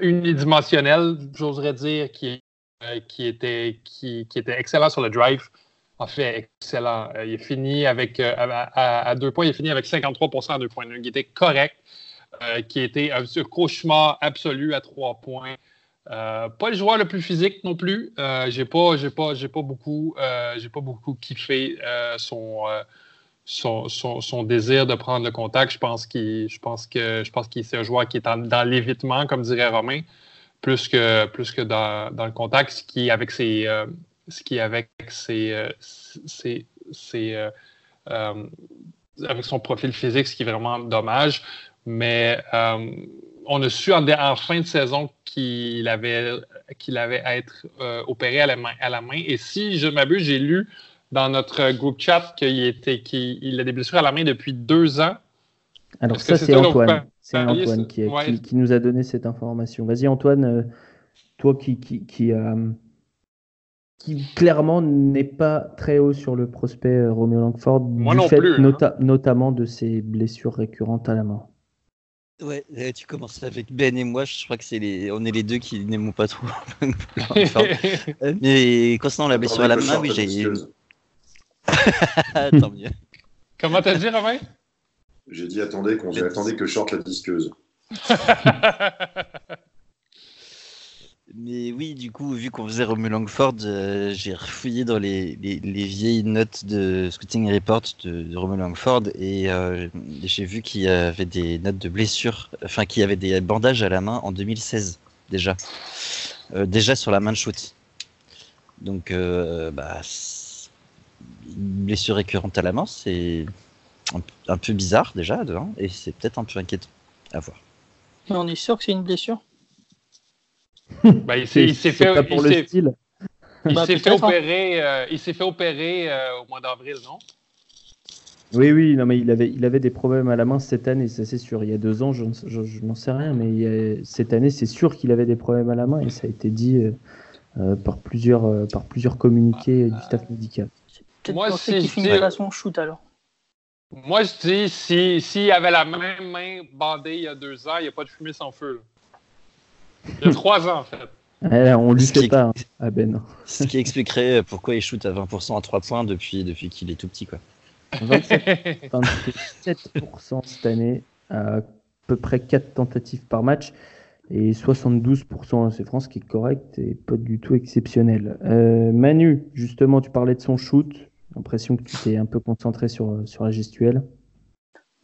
unidimensionnel, j'oserais dire, qui, euh, était, qui, était excellent sur le drive. En fait, excellent. Euh, il est fini avec, euh, à, deux points, il est fini avec 53% à deux points. Il était correct, qui était un cauchemar absolu à trois points. Pas le joueur le plus physique non plus. j'ai pas, j'ai pas, j'ai pas beaucoup, j'ai pas beaucoup kiffé son, son, désir de prendre le contact. Je pense qu'il, je pense que, je pense qu'il c'est un joueur qui est dans l'évitement, comme dirait Romain, plus que, plus que dans, le contact, ce qui avec ses, euh, avec ses, euh, euh, avec son profil physique, ce qui est vraiment dommage. Mais on a su en, fin de saison qu'il avait, qu'il avait à être opéré à la main, à la main. Et si je m'abuse, j'ai lu dans notre groupe chat qu'il était, qu'il a des blessures à la main depuis deux ans. Alors ça, c'est Antoine. C'est Antoine qui, qui, nous a donné cette information. Vas-y Antoine, euh, toi qui, qui, qui, euh, qui clairement n'est pas très haut sur le prospect euh, Romeo Langford, Moi du non fait plus, hein. notamment de ses blessures récurrentes à la main. Ouais, tu commences avec Ben et moi, je crois que c'est les, on est les deux qui n'aiment pas trop. *laughs* *laughs* Mais concernant la blessure à la main, oui, j'ai, *laughs* Tant mieux. Comment t'as dit, Romain? J'ai dit attendez, qu'on attendait que short la disqueuse. Mais oui, du coup, vu qu'on faisait Romu Langford, euh, j'ai refouillé dans les, vieilles notes de Scouting Report de, de Romu et euh, j'ai vu qu'il y avait des notes de blessure, enfin qu'il y avait des bandages à la main en 2016 déjà, euh, déjà sur la main de shoot. Donc, bah, une blessure récurrente à la main, c'est un, peu bizarre déjà, et c'est peut-être un peu inquiétant à voir. Mais on est sûr que c'est une blessure? Bah, il *laughs* s'est fait, pour le style. Il bah, s'est fait, opérer, euh, il s'est fait opérer euh, au mois d'avril, non? Oui, oui, non, mais il avait, il avait des problèmes à la main cette année, ça c'est sûr. Il y a deux ans, je, n'en sais rien, mais cette année, c'est sûr qu'il avait des problèmes à la main et ça a été dit euh, par, plusieurs, par plusieurs communiqués du staff médical. Moi, si qu'il son shoot alors. Moi, je dis, s'il si, avait la même main bandée il y a deux ans, il n'y a pas de fumée sans feu. Il y a trois ans, en fait. Eh, on lui fait pas hein, à Ben. Ce qui expliquerait pourquoi il shoot à 20% à 3 points depuis, depuis qu'il est tout petit. Quoi. 27%, cette année, à, peu près 4 tentatives par match. Et 72% c'est France qui est correct et pas du tout exceptionnel. Euh, Manu, justement, tu parlais de son shoot l'impression que tu t'es un peu concentré sur, sur la gestuelle.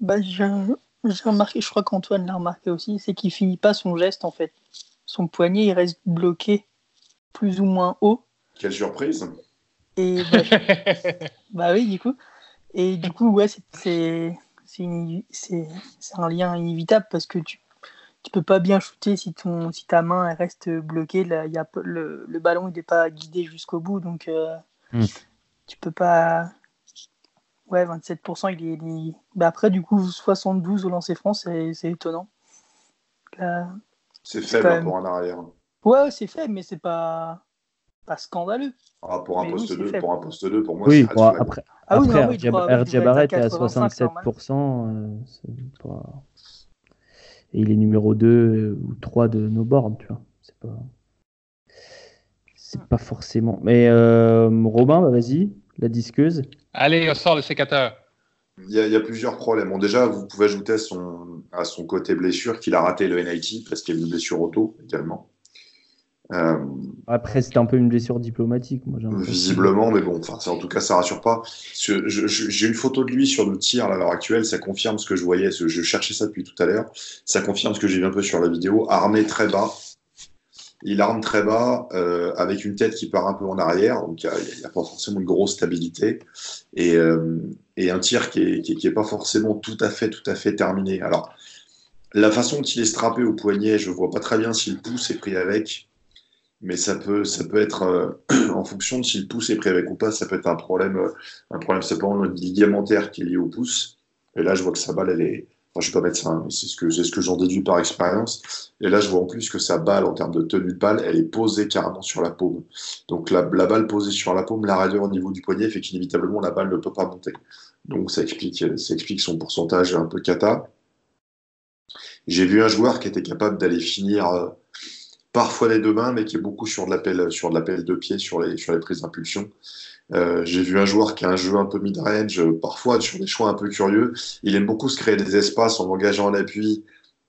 Bah, j'ai remarqué, je crois qu'Antoine l'a remarqué aussi, c'est qu'il finit pas son geste en fait. Son poignet il reste bloqué plus ou moins haut. Quelle surprise Et *laughs* bah, bah oui, du coup. Et du coup, ouais, c'est un lien inévitable parce que tu tu peux pas bien shooter si ton si ta main elle reste bloquée là, y a, le, le ballon il n'est pas guidé jusqu'au bout donc euh, hmm tu peux pas. Ouais, 27%, il est. Il... Bah après, du coup, 72 au lancer France, c'est étonnant. C'est faible hein, pour un arrière. Ouais, c'est faible, mais c'est pas. pas scandaleux. Ah, pour, un Mais poste oui, c'est 2, faible. pour un poste 2, pour moi, Oui, c'est Flag. après, Ah oui, après non, oui, Barrett à est à 85, 67%. euh, c'est pas- Et il est numéro 2 ou 3 de nos bornes, tu vois. C'est pas... C'est pas forcément. Mais euh, Robin, bah, vas-y, la disqueuse. Allez, on sort le sécateur. Il y, a, il y a plusieurs problèmes. Bon, déjà, vous pouvez ajouter à son, à son côté blessure qu'il a raté le NIT parce qu'il y a une blessure auto également. Euh, Après, c'était un peu une blessure diplomatique, moi visiblement, mais bon, enfin, ça, en tout cas, ça rassure pas. J'ai une photo de lui sur le tir à l'heure actuelle, ça confirme ce que je voyais, je cherchais ça depuis tout à l'heure, ça confirme ce que j'ai vu un peu sur la vidéo, armé très bas. Il arme très bas, euh, avec une tête qui part un peu en arrière, donc il n'y a, pas forcément une grosse stabilité, et, euh, et un tir qui est, qui, est, qui est pas forcément tout à fait, tout à fait terminé. Alors, la façon dont il est strappé au poignet, je vois pas très bien si le pouce est pris avec, mais ça peut, ça peut être, euh, *clears throat* en fonction de si le pouce est pris avec ou pas, ça peut être un problème, euh, un problème simplement ligamentaire qui est lié au pouce. Et là, je vois que sa balle, elle est, enfin, je suis pas médecin, mais c'est ce que, ce que j'en déduis par expérience. Et là, je vois en plus que sa balle, en termes de tenue de balle, elle est posée carrément sur la paume. Donc, la, la balle posée sur la paume, la raideur au niveau du poignet fait qu'inévitablement, la balle ne peut pas monter. Donc, ça explique, ça explique son pourcentage un peu cata. J'ai vu un joueur qui était capable d'aller finir, euh, parfois les deux mains, mais qui est beaucoup sur de l'appel, sur de l'appel de pied, sur les, sur les prises d'impulsion. Euh, j'ai vu un joueur qui a un jeu un peu mid-range, euh, parfois sur des choix un peu curieux. Il aime beaucoup se créer des espaces en engageant un appui,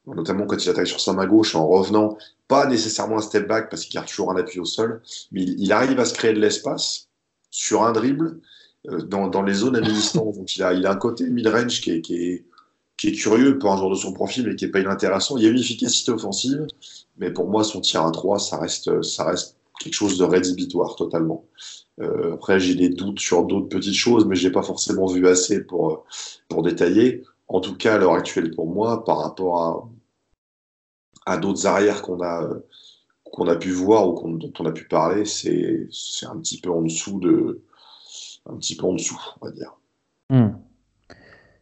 notamment quand il attaque sur sa main gauche, en revenant, pas nécessairement un step back parce qu'il garde toujours un appui au sol, mais il, il arrive à se créer de l'espace sur un dribble euh, dans, dans les zones à mi-distance. *laughs* Donc il a, il a un côté mid-range qui est, qui, est, qui est curieux pour un joueur de son profil, mais qui est pas inintéressant. Il y a une efficacité offensive, mais pour moi, son tir à 3, ça reste, ça reste quelque chose de rédhibitoire totalement. Euh, après, j'ai des doutes sur d'autres petites choses, mais j'ai pas forcément vu assez pour, pour détailler. En tout cas, à l'heure actuelle, pour moi, par rapport à, à d'autres arrières qu'on a, qu'on a pu voir ou qu'on- dont on a pu parler, c'est, c'est un petit peu en dessous de, un petit peu en dessous, on va dire. Hmm.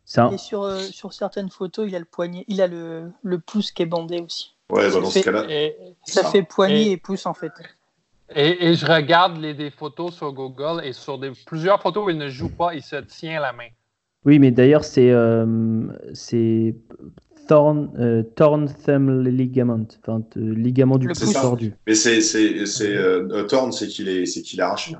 C'est un- Et sur, euh, sur certaines photos, il a le poignet, il a le, le pouce qui est bandé aussi. Ouais, bah, Ça dans fait- ce cas-là, Ça Ça. fait poignet Et- et pouce en fait. Et, et je regarde les, des photos sur Google et sur des, plusieurs photos où il ne joue pas, il se tient la main. Oui, mais d'ailleurs, c'est euh, c'est torn, euh, torn thumb ligament, enfin, euh, ligament du pouce tordu. mais c'est, c'est, c'est, euh, euh, c'est qu'il est, c'est qu'il est arraché.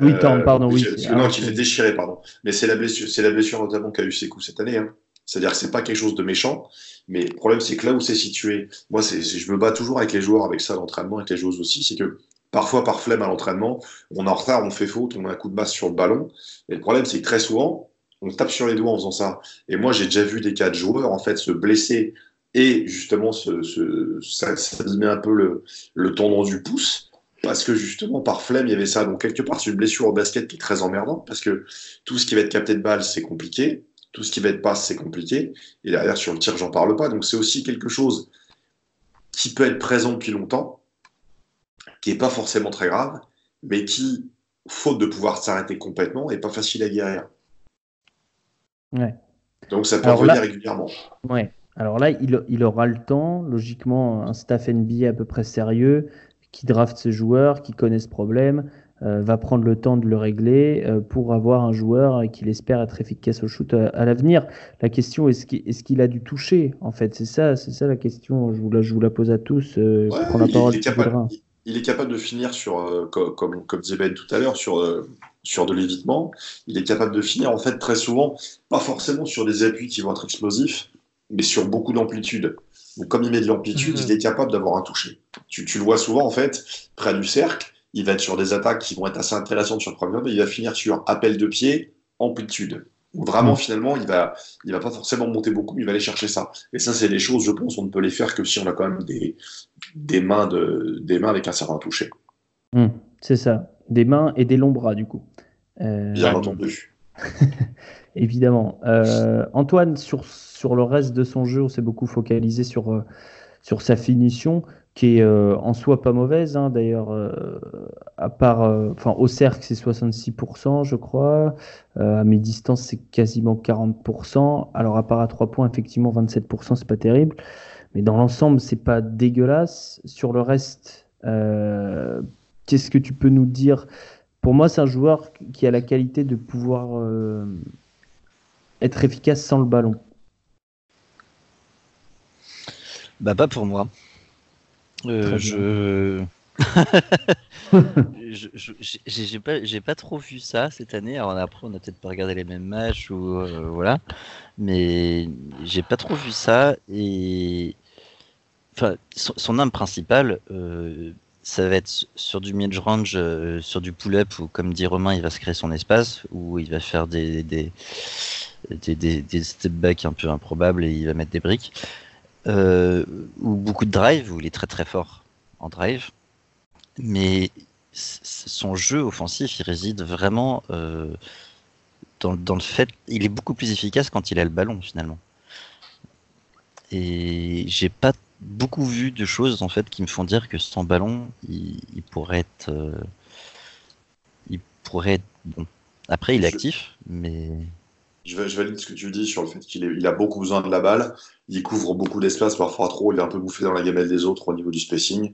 Oui, Thorne, pardon, oui, non, qu'il est déchiré, pardon. Mais c'est la blessure, c'est la blessure notamment qu'a eu Sekou cette année. Hein. C'est-à-dire que c'est pas quelque chose de méchant, mais le problème c'est que là où c'est situé, moi c'est, je me bats toujours avec les joueurs avec ça l'entraînement, avec les joueuses aussi, c'est que parfois par flemme à l'entraînement, on est en retard, on fait faute, on met un coup de masse sur le ballon, et le problème c'est que très souvent, on tape sur les doigts en faisant ça. Et moi j'ai déjà vu des cas de joueurs en fait se blesser et justement se, se, ça, s'abîmer un peu le, le tendon du pouce. Parce que justement, par flemme, il y avait ça. Donc, quelque part, c'est une blessure au basket qui est très emmerdante parce que tout ce qui va être capté de balle, c'est compliqué. Tout ce qui va être passe, c'est compliqué. Et derrière, sur le tir, j'en parle pas. Donc, c'est aussi quelque chose qui peut être présent depuis longtemps, qui est pas forcément très grave, mais qui, faute de pouvoir s'arrêter complètement, est pas facile à guérir. Ouais. Donc, ça peut Alors revenir là- régulièrement. Ouais. Alors là, il, il aura le temps, logiquement, un staff NBA à peu près sérieux, qui draft ce joueur, qui connaît ce problème, euh, va prendre le temps de le régler euh, pour avoir un joueur qu'il espère être efficace au shoot à, à l'avenir. La question est-ce qu'il a dû toucher En fait, c'est ça, c'est ça la question. Je vous la, je vous la pose à tous. euh, Ouais, prends la parole il il- il est capable de finir sur, euh, co- comme, comme disait Ben tout à l'heure, sur, euh, sur de l'évitement. Il est capable de finir, en fait, très souvent, pas forcément sur des appuis qui vont être explosifs, mais sur beaucoup d'amplitude. Donc, comme il met de l'amplitude, Mhm. il est capable d'avoir un toucher. Tu, tu le vois souvent, en fait, près du cercle. Il va être sur des attaques qui vont être assez intéressantes sur le premier mais il va finir sur appel de pied, amplitude. Donc, vraiment, Mhm. finalement, il va, il va pas forcément monter beaucoup, mais il va aller chercher ça. Et ça, c'est des choses, je pense, on ne peut les faire que si on a quand même des, des mains, de, des mains avec un certain toucher. Hmm, c'est ça. Des mains et des longs bras, du coup. Euh, Bien entendu. *laughs* Évidemment. Euh, Antoine, sur, sur le reste de son jeu, on s'est beaucoup focalisé sur, euh, sur sa finition, qui est euh, en soi pas mauvaise. hein. D'ailleurs, euh, à part, euh, enfin, au cercle, c'est 66%, je crois. À mi-distance, c'est quasiment 40%. Alors, à part à 3 points, effectivement, 27%, c'est pas terrible. Mais dans l'ensemble, c'est pas dégueulasse. Sur le reste, qu'est-ce que tu peux nous dire? Pour moi, c'est un joueur qui a la qualité de pouvoir être efficace sans le ballon. Bah pas pour moi. Euh, *laughs* je... j'ai pas, pas, trop vu ça cette année. Alors après, on a peut-être pas regardé les mêmes matchs ou euh, voilà, mais j'ai pas trop vu ça. Et enfin, son, arme principale, euh, ça va être sur du mid range, euh, sur du pull-up où, comme dit Romain, il va se créer son espace, où il va faire des des, des, des, step back un peu improbables et il va mettre des briques. Ou beaucoup de drive, où il est très très fort en drive mais son jeu offensif, il réside vraiment euh, dans, le fait, il est beaucoup plus efficace quand il a le ballon finalement. Et j'ai pas beaucoup vu de choses en fait qui me font dire que sans ballon, il, pourrait être, euh, il pourrait être bon. Après, il est actif, mais je, valide ce que tu dis sur le fait qu'il il a beaucoup besoin de la balle. Il couvre beaucoup d'espace, parfois trop. Il est un peu bouffé dans la gamelle des autres au niveau du spacing.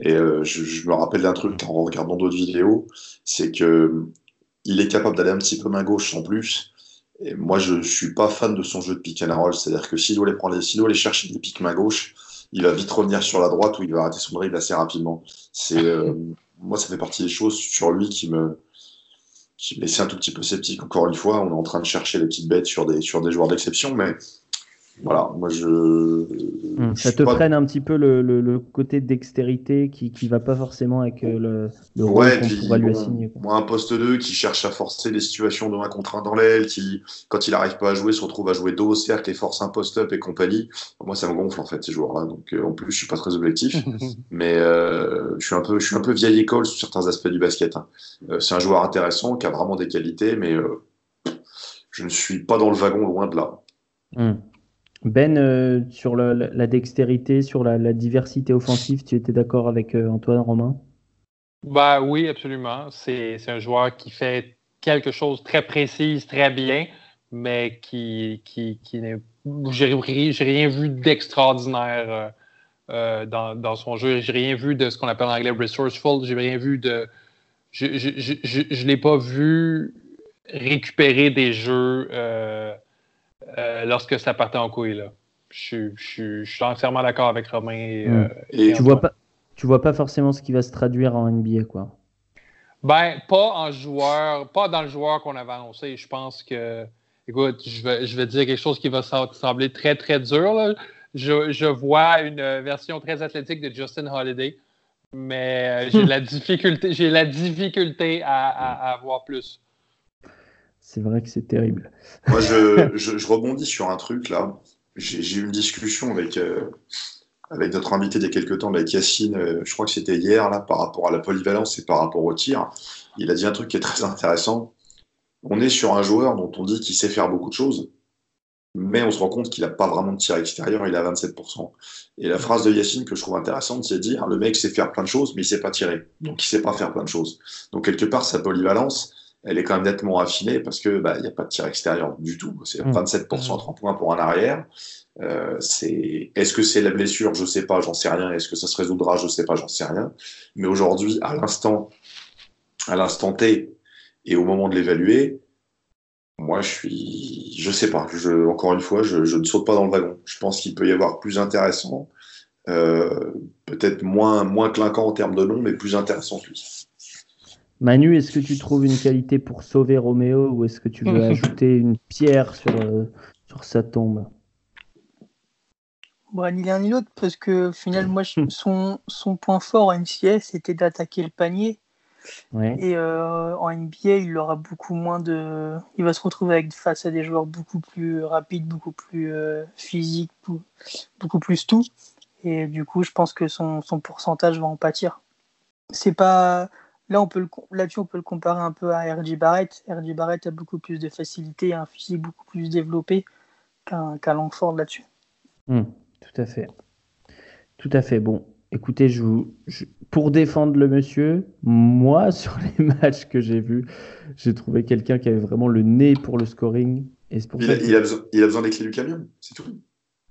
Et euh, je, me rappelle d'un truc en regardant d'autres vidéos, c'est que il est capable d'aller un petit peu main gauche en plus. Et moi, je suis pas fan de son jeu de pick and roll. C'est-à-dire que s'il doit, doit aller chercher des pics main gauche, il va vite revenir sur la droite où il va arrêter son dribble assez rapidement. Euh, moi, ça fait partie des choses sur lui qui me, me laissait un tout petit peu sceptique. Encore une fois, on est en train de chercher les petites bêtes sur des, sur des joueurs d'exception, mais voilà, moi je. Hum, ça te freine un petit peu le, le, côté dextérité qui ne va pas forcément avec euh, le, le rôle qu'on pourrait lui assigner. Moi, un poste 2 qui cherche à forcer des situations de 1 contre 1 dans l'aile, qui, quand il n'arrive pas à jouer, se retrouve à jouer dos au cercle et force un post-up et compagnie. Moi, ça me gonfle en fait, ces joueurs-là. Donc, euh, en plus, je suis pas très objectif, *laughs* mais euh, je, suis un peu, je suis un peu vieille école sur certains aspects du basket. Hein. c'est un joueur intéressant qui a vraiment des qualités, mais je ne suis pas dans le wagon loin de là. Hum. Ben, euh, sur la, dextérité, sur la, diversité offensive, tu étais d'accord avec euh, Antoine Romain? Bah, Oui, absolument. C'est un joueur qui fait quelque chose très précis, très bien, mais qui, qui, qui n'est. J'ai rien vu d'extraordinaire euh, dans, son jeu. J'ai rien vu de ce qu'on appelle en anglais resourceful. J'ai rien vu de. Je ne l'ai pas vu récupérer des jeux euh, lorsque ça partait en couille. Là. Je, suis entièrement d'accord avec Romain. Et, hmm. euh, tu, vois pas, tu vois pas forcément ce qui va se traduire en NBA, quoi. Ben, pas en joueur, pas dans le joueur qu'on avait annoncé. Je pense que, écoute, je vais, je vais dire quelque chose qui va sembler très, très dur. Je, je, vois une version très athlétique de Justin Holiday, mais euh, j'ai la *laughs* difficulté, j'ai la difficulté à, à, à voir plus. C'est vrai que c'est terrible. Moi, je, *laughs* je, rebondis sur un truc là. J'ai eu une discussion avec, euh, avec notre invité il y a quelques temps, avec Yacine, euh, je crois que c'était hier, là, par rapport à la polyvalence et par rapport au tir. Il a dit un truc qui est très intéressant. On est sur un joueur dont on dit qu'il sait faire beaucoup de choses, mais on se rend compte qu'il n'a pas vraiment de tir extérieur, il a 27%. Et la phrase de Yacine que je trouve intéressante, c'est de dire le mec sait faire plein de choses, mais il sait pas tirer. Donc il sait pas faire plein de choses. Donc quelque part, sa polyvalence, elle est quand même nettement affinée parce que bah, il n'y a pas de tir extérieur du tout. C'est 27% à 3 points pour un arrière. Euh, c'est est-ce que c'est la blessure? Je sais pas, j'en sais rien. Est-ce que ça se résoudra? Je sais pas, j'en sais rien. Mais aujourd'hui, à l'instant, à l'instant T et au moment de l'évaluer, moi, je suis, je sais pas. Je, encore une fois, je, je ne saute pas dans le wagon. Je pense qu'il peut y avoir plus intéressant, euh, peut-être moins moins clinquant en termes de nom, mais plus intéressant que lui. Manu, est-ce que tu trouves une qualité pour sauver Roméo ou est-ce que tu veux *laughs* ajouter une pierre sur, euh, sur sa tombe? Bon, Ni l'un ni l'autre, parce que finalement, moi, *laughs* son, son point fort en MCS, c'était d'attaquer le panier. Et euh, en NBA, il aura beaucoup moins de. Il va se retrouver avec, face à des joueurs beaucoup plus rapides, beaucoup plus euh, physiques, beaucoup plus tout. Et du coup, je pense que son, son pourcentage va en pâtir. C'est pas Là, on peut là-dessus, on peut le comparer un peu à R.J. Barrett. R.J. Barrett a beaucoup plus de facilité, un physique beaucoup plus développé qu'un Langford là-dessus. Hmm, tout à fait. Tout à fait. Bon, écoutez, je, pour défendre le monsieur, moi, *laughs* sur les matchs que j'ai vus, j'ai trouvé quelqu'un qui avait vraiment le nez pour le scoring. Et pour il, a, il, a besoin, il, a, besoin, des clés du camion, c'est tout.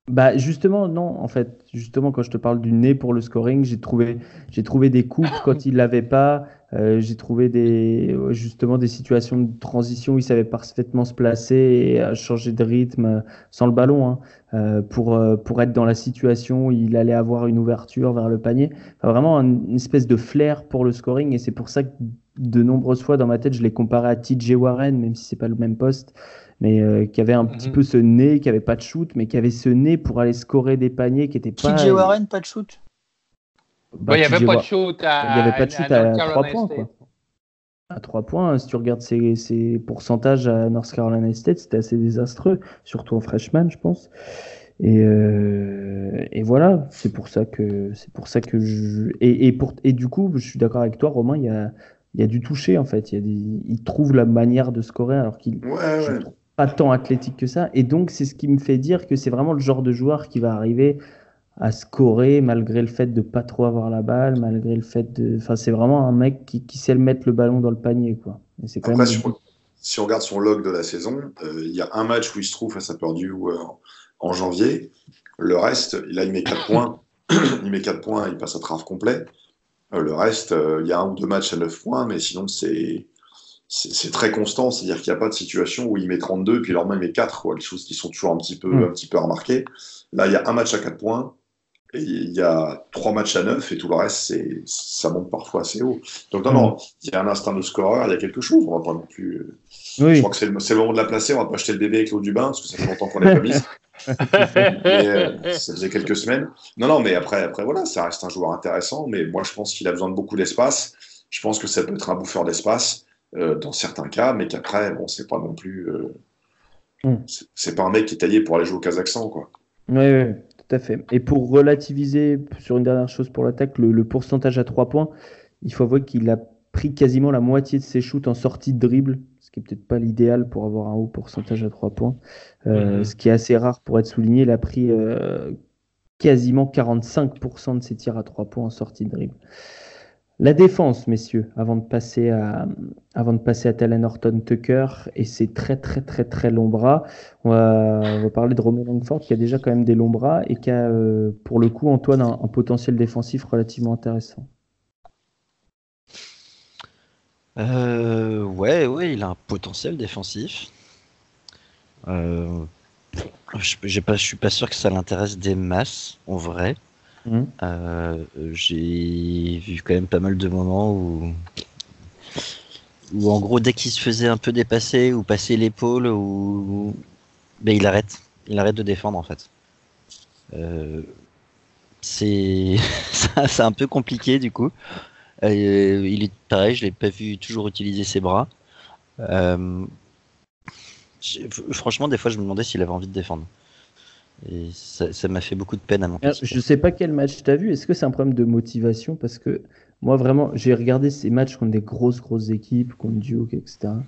Bah justement non en fait justement quand je te parle du nez pour le scoring j'ai trouvé j'ai trouvé des coupes *coughs* quand il l'avait pas euh, j'ai trouvé des justement des situations de transition où il savait parfaitement se placer et changer de rythme sans le ballon hein, euh, pour euh, pour être dans la situation où il allait avoir une ouverture vers le panier enfin, vraiment une espèce de flair pour le scoring et c'est pour ça que de nombreuses fois dans ma tête je l'ai comparé à TJ Warren même si c'est pas le même poste mais euh, qui avait un petit Mhm. peu ce nez, qui avait pas de shoot, mais qui avait ce nez pour aller scorer des paniers qui étaient pas. TJ Warren, pas de shoot? Bah, Ouais, il n'y avait pas de shoot à, il y avait pas de shoot à, North 3 Carolina points. State. Quoi. À 3 points, si tu regardes ses, ses pourcentages à North Carolina State, c'était assez désastreux, surtout en freshman, je pense. Et, euh, et voilà, c'est pour ça que c'est pour ça que je et, et pour et du coup, je suis d'accord avec toi, Romain. Il y a il y a du toucher en fait. Il y a des, il trouve la manière de scorer alors qu'il Ouais, pas tant athlétique que ça. Et donc, c'est ce qui me fait dire que c'est vraiment le genre de joueur qui va arriver à scorer malgré le fait de pas trop avoir la balle, malgré le fait de. Enfin, c'est vraiment un mec qui, qui sait le mettre le ballon dans le panier, quoi. Et c'est quand Après, même. si on, si on regarde son log de la saison, euh, il y a un match où il se trouve face à Purdue euh, en janvier. Le reste, là, il met 4 *coughs* points. *coughs* il met 4 points, il passe à trave complet. Euh, le reste, euh, il y a un ou deux matchs à 9 points, mais sinon, c'est. C'est très constant, c'est-à-dire qu'il n'y a pas de situation où il met 32 puis le lendemain il met 4, quoi, les choses qui sont toujours un petit peu, Mm. un petit peu remarquées. Là, il y a un match à 4 points, il y a trois matchs à 9, et tout le reste, ça monte parfois assez haut. Donc, non, non, il y a un instinct de scoreur, il y a quelque chose, on va pas non plus. euh, Je crois que c'est le, moment de la placer, on va pas jeter le bébé avec l'eau du bain, parce que ça fait longtemps qu'on l'a pas. *laughs* Mais, euh, ça faisait quelques semaines. Non, non, mais après, après, voilà, ça reste un joueur intéressant, mais moi, je pense qu'il a besoin de beaucoup d'espace. Je pense que ça peut être un bouffeur d'espace euh, dans certains cas, mais qu'après, bon, c'est pas non plus. euh, Mm. C'est pas un mec qui est taillé pour aller jouer au Kazakhstan, quoi. Oui, oui, tout à fait. Et pour relativiser sur une dernière chose pour l'attaque, le, le pourcentage à 3 points, il faut avouer qu'il a pris quasiment la moitié de ses shoots en sortie de dribble, ce qui est peut-être pas l'idéal pour avoir un haut pourcentage à 3 points. Euh. Ce qui est assez rare pour être souligné, il a pris euh, quasiment 45% de ses tirs à 3 points en sortie de dribble. La défense, messieurs, avant de passer à, avant de passer à Talen Horton Tucker et ses très très très très longs bras, on va, parler de Romeo Langford qui a déjà quand même des longs bras et qui a euh, pour le coup Antoine un, un potentiel défensif relativement intéressant. Euh, ouais, ouais, il a un potentiel défensif. Euh, je, je suis pas sûr que ça l'intéresse des masses, en vrai. Mhm. Euh, j'ai vu quand même pas mal de moments où, où en gros, dès qu'il se faisait un peu dépasser ou passer l'épaule, ou ben, il arrête. Il arrête de défendre, en fait. Euh, c'est *laughs* un peu compliqué, du coup. Euh, il est pareil, je l'ai pas vu toujours utiliser ses bras. Franchement, des fois, je me demandais s'il avait envie de défendre. Et ça m'a fait beaucoup de peine à mon Je sais pas quel match tu as vu. Est-ce que c'est un problème de motivation? Parce que moi, vraiment, j'ai regardé ces matchs contre des grosses, grosses équipes, contre Duke, etc.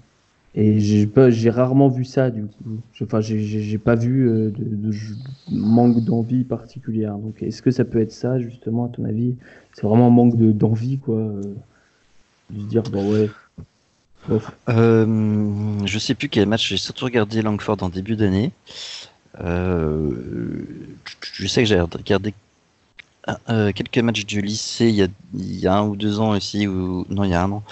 Et j'ai rarement vu ça, du coup. Enfin, j'ai- pas vu euh, de, manque d'envie particulière. Donc, est-ce que ça peut être ça, justement, à ton avis? C'est vraiment un manque de- d'envie, quoi. euh, de se dire, bon, ouais. bof. Euh, je sais plus quel match, j'ai surtout regardé Langford en début d'année. Euh, je sais que j'ai regardé euh, quelques matchs du lycée il y, a, il y a un ou deux ans aussi, ou non, il y a un an,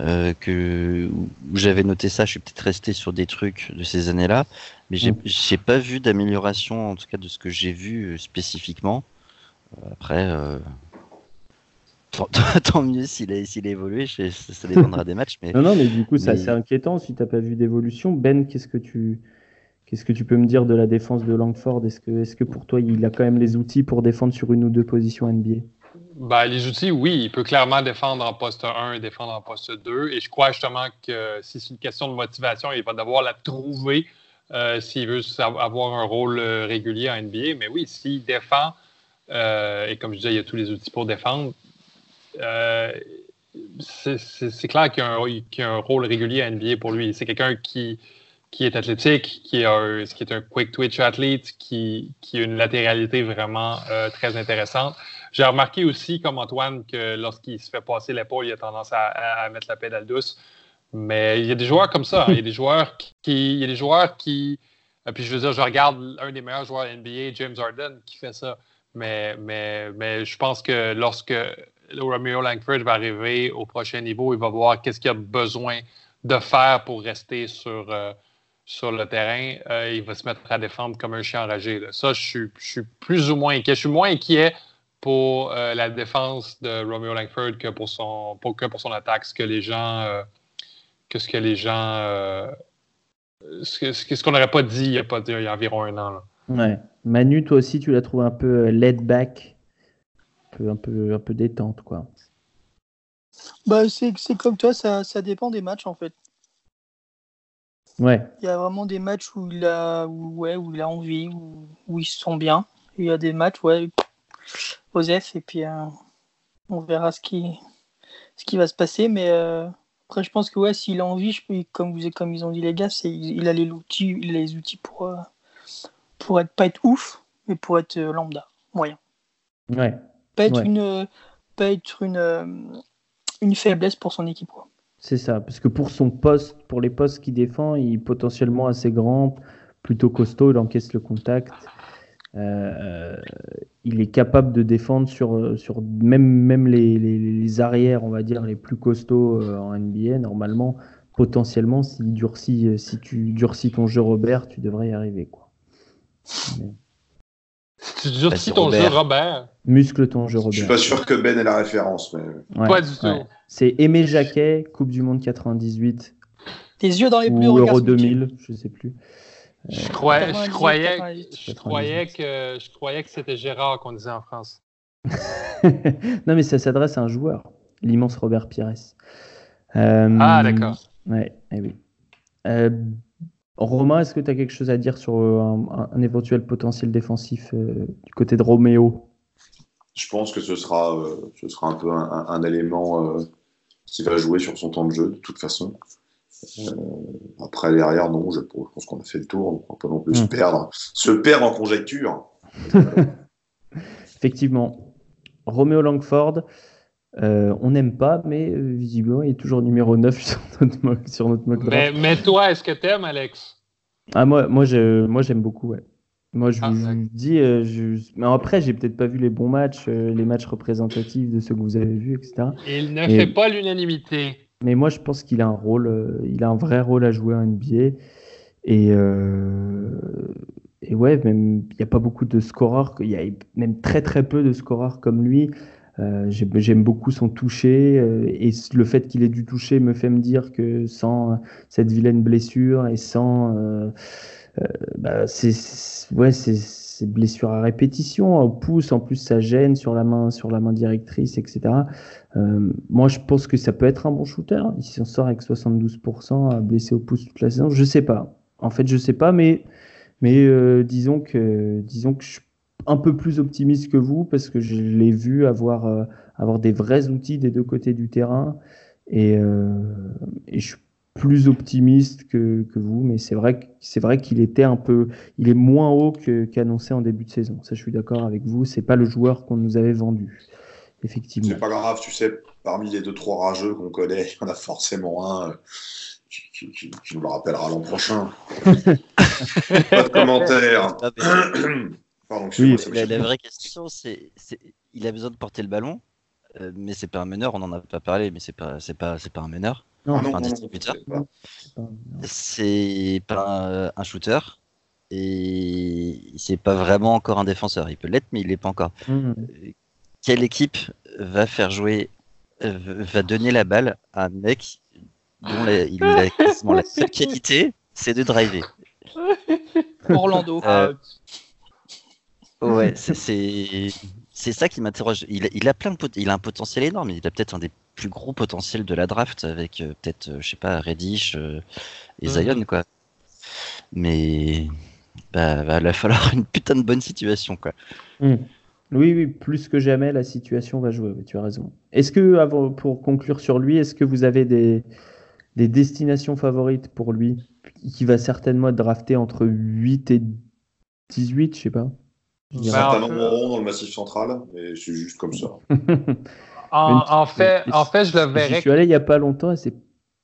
euh, que, où j'avais noté ça. Je suis peut-être resté sur des trucs de ces années-là, mais j'ai Mm. j'ai pas vu d'amélioration, en tout cas de ce que j'ai vu euh, spécifiquement. Après, tant, *laughs* tant mieux s'il a, s'il a évolué, je- ça, ça dépendra des matchs, mais Non, non, mais du coup, c'est Mais- assez inquiétant si t'as pas vu d'évolution. Ben, qu'est-ce que tu. Qu'est-ce que tu peux me dire de la défense de Langford? Est-ce que, est-ce que pour toi, il a quand même les outils pour défendre sur une ou deux positions NBA Ben, les outils, oui, il peut clairement défendre en poste 1 et défendre en poste 2. Et je crois justement que si c'est une question de motivation, il va devoir la trouver euh, s'il veut avoir un rôle euh, régulier en NBA. Mais oui, s'il défend, euh, et comme je disais, il a tous les outils pour défendre, c'est clair qu'il y, a un- rôle régulier à NBA pour lui. C'est quelqu'un qui, qui est athlétique, qui est un, qui est un quick twitch athlete, qui, qui a une latéralité vraiment euh, très intéressante. J'ai remarqué aussi, comme Antoine, que lorsqu'il se fait passer l'épaule, il a tendance à, mettre la pédale douce. Mais il y a des joueurs comme ça. hein. Il y a des joueurs qui, il y a des joueurs qui puis je veux dire, je regarde un des meilleurs joueurs NBA, James Harden, qui fait ça. Mais, mais, mais je pense que lorsque Romeo Langford va arriver au prochain niveau, il va voir qu'est-ce qu'il a besoin de faire pour rester sur, euh, sur le terrain. Euh, il va se mettre à défendre comme un chien enragé. Ça, je suis, plus ou moins inquiet. Je suis moins inquiet pour euh, la défense de Romeo Langford que pour son, pour, que pour son attaque. Ce que les gens. que ce que les gens. ce, qu'on n'aurait pas dit il y, a pas, il y a environ un an. Ouais. Manu, toi aussi, tu l'as trouvé un peu laid back un peu, un peu détente, quoi. Bah, c'est comme toi, ça, ça dépend des matchs, en fait. Ouais. Il y a vraiment des matchs où il a, où, ouais, où il a envie, où, où ils se sent bien. il y a des matchs, ouais, Osef, et puis euh, on verra ce qui, ce qui va se passer. Mais euh, après, je pense que ouais, s'il a envie, je peux, comme, vous, comme ils ont dit les gars, il, a les outils, il a les outils pour, euh, pour être, pas être ouf, mais pour être lambda, moyen. Ouais pas être, une, pas être une, euh, une faiblesse pour son équipe. C'est ça, parce que pour son poste, pour les postes qu'il défend, il est potentiellement assez grand, plutôt costaud, il encaisse le contact. Euh, il est capable de défendre sur, sur même, même les, les, arrières, on va dire, les plus costauds euh, en NBA. Normalement, potentiellement, si, durcit, si tu durcis ton jeu Robert, tu devrais y arriver. Quoi. Tu durcis ton jeu, Robert. Muscle ton jeu, Robert. Je suis pas sûr que Ben ait la référence. Mais... pas du tout. C'est Aimé Jacquet, Coupe du Monde 98. Tes yeux dans les bleus, Ou Euro 2000, je sais plus. Je, croyais, je, croyais, je, croyais que, je croyais que c'était Gérard qu'on disait en France. *laughs* non, mais ça s'adresse à un joueur, l'immense Robert Pires. Euh, ah, d'accord. Ouais, eh oui. Euh, Romain, est-ce que tu as quelque chose à dire sur euh, un, éventuel potentiel défensif euh, du côté de Roméo? Je pense que ce sera, euh, ce sera un peu un, élément qui va jouer sur son temps de jeu, de toute façon. après, derrière, non, je, pense qu'on a fait le tour. On ne peut pas non plus se, hmm. perdre, se perdre en conjecture. *laughs* Effectivement. Roméo Langford, on n'aime pas, mais visiblement, il est toujours numéro 9 *laughs* sur notre mock, sur notre mais, toi, est-ce que tu aimes, Alex? Ah, Moi, moi, moi j'aime beaucoup, ouais. Moi, je ah, vous dis, je... mais après, j'ai peut-être pas vu les bons matchs, les matchs représentatifs de ceux que vous avez vus, etc. Il ne fait pas l'unanimité. Mais moi, je pense qu'il a un rôle, il a un vrai rôle à jouer en NBA. Et, et ouais, même il n'y a pas beaucoup de scoreurs, il y a même très très peu de scoreurs comme lui. Euh, j'aime beaucoup son toucher euh, et le fait qu'il ait dû toucher me fait me dire que sans cette vilaine blessure et sans euh, bah, ces, ouais, ces, blessures à répétition au pouce, en plus ça gêne sur la main, sur la main directrice, etc. moi, je pense que ça peut être un bon shooter. Il s'en sort avec 72% à blessé au pouce toute la saison. Je sais pas. En fait, je sais pas, mais mais disons que disons que je un peu plus optimiste que vous parce que je l'ai vu avoir, euh, avoir des vrais outils des deux côtés du terrain et, euh, et je suis plus optimiste que, que vous, mais c'est vrai, c'est vrai qu'il était un peu, il est moins haut qu'annoncé en début de saison. Ça, je suis d'accord avec vous. C'est pas le joueur qu'on nous avait vendu, effectivement. C'est pas grave, tu sais, parmi les deux trois rageux qu'on connaît, il y en a forcément un. Euh, qui, qui, qui, nous le rappellera l'an prochain. *laughs* pas de commentaires. *coughs* oui, la, vraie question, c'est il a besoin de porter le ballon, euh, mais c'est pas un meneur. On n'en a pas parlé, mais c'est pas c'est pas c'est pas un meneur. Non, un distributeur. C'est pas un, shooter et c'est pas vraiment encore un défenseur. Il peut l'être, mais il l'est pas encore. Mmh. Euh, quelle équipe va faire jouer, euh, va donner la balle à un mec dont il a la seule qualité, c'est de driver? *laughs* Orlando. Ouais, c'est ça qui m'interroge. Il, il, a plein de il a un potentiel énorme. Il a peut-être un des plus gros potentiels de la draft avec euh, peut-être, euh, je sais pas, Reddish euh, et mhm. Zion quoi. Mais bah, va, va falloir une putain de bonne situation quoi. Hmm. Oui, oui, plus que jamais la situation va jouer. tu as raison. Est-ce que, avant, pour conclure sur lui, est-ce que vous avez des, des destinations favorites pour lui, qui va certainement être drafté entre 8 et 18, je sais pas. Il y a un nombre rond dans le massif central, et c'est juste comme ça. *laughs* en, fait, en fait, je le verrais. Je suis allé il n'y a pas longtemps et c'est.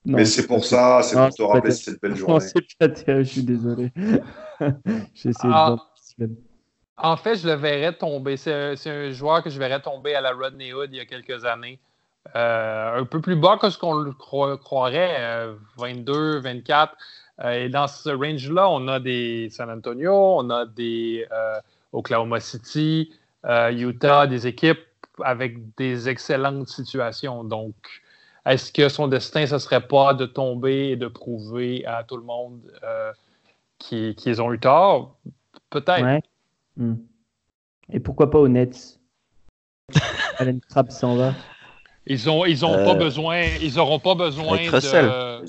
Mais c'est pour ça, c'est pour te rappeler cette belle journée. je suis désolé. *laughs* J'ai essayé Ah. de. En fait, je le verrais tomber. C'est c'est un joueur que je verrais tomber à la Rodney Hood il y a quelques années. Euh, un peu plus bas que ce qu'on le cro- croirait, euh, 22, 24. Euh, et dans ce range-là, on a des San Antonio, on a des euh, Oklahoma City, euh, Utah, des équipes avec des excellentes situations. Donc, est-ce que son destin, ce serait pas de tomber et de prouver à tout le monde euh, qu'ils qu'ils ont eu tort? Peut-être. Ouais. Hmm. Et pourquoi pas aux Nets? *laughs* Allen Crabbe s'en va. Ils ont, ils ont Euh, pas besoin, ils n'auront pas besoin avec de.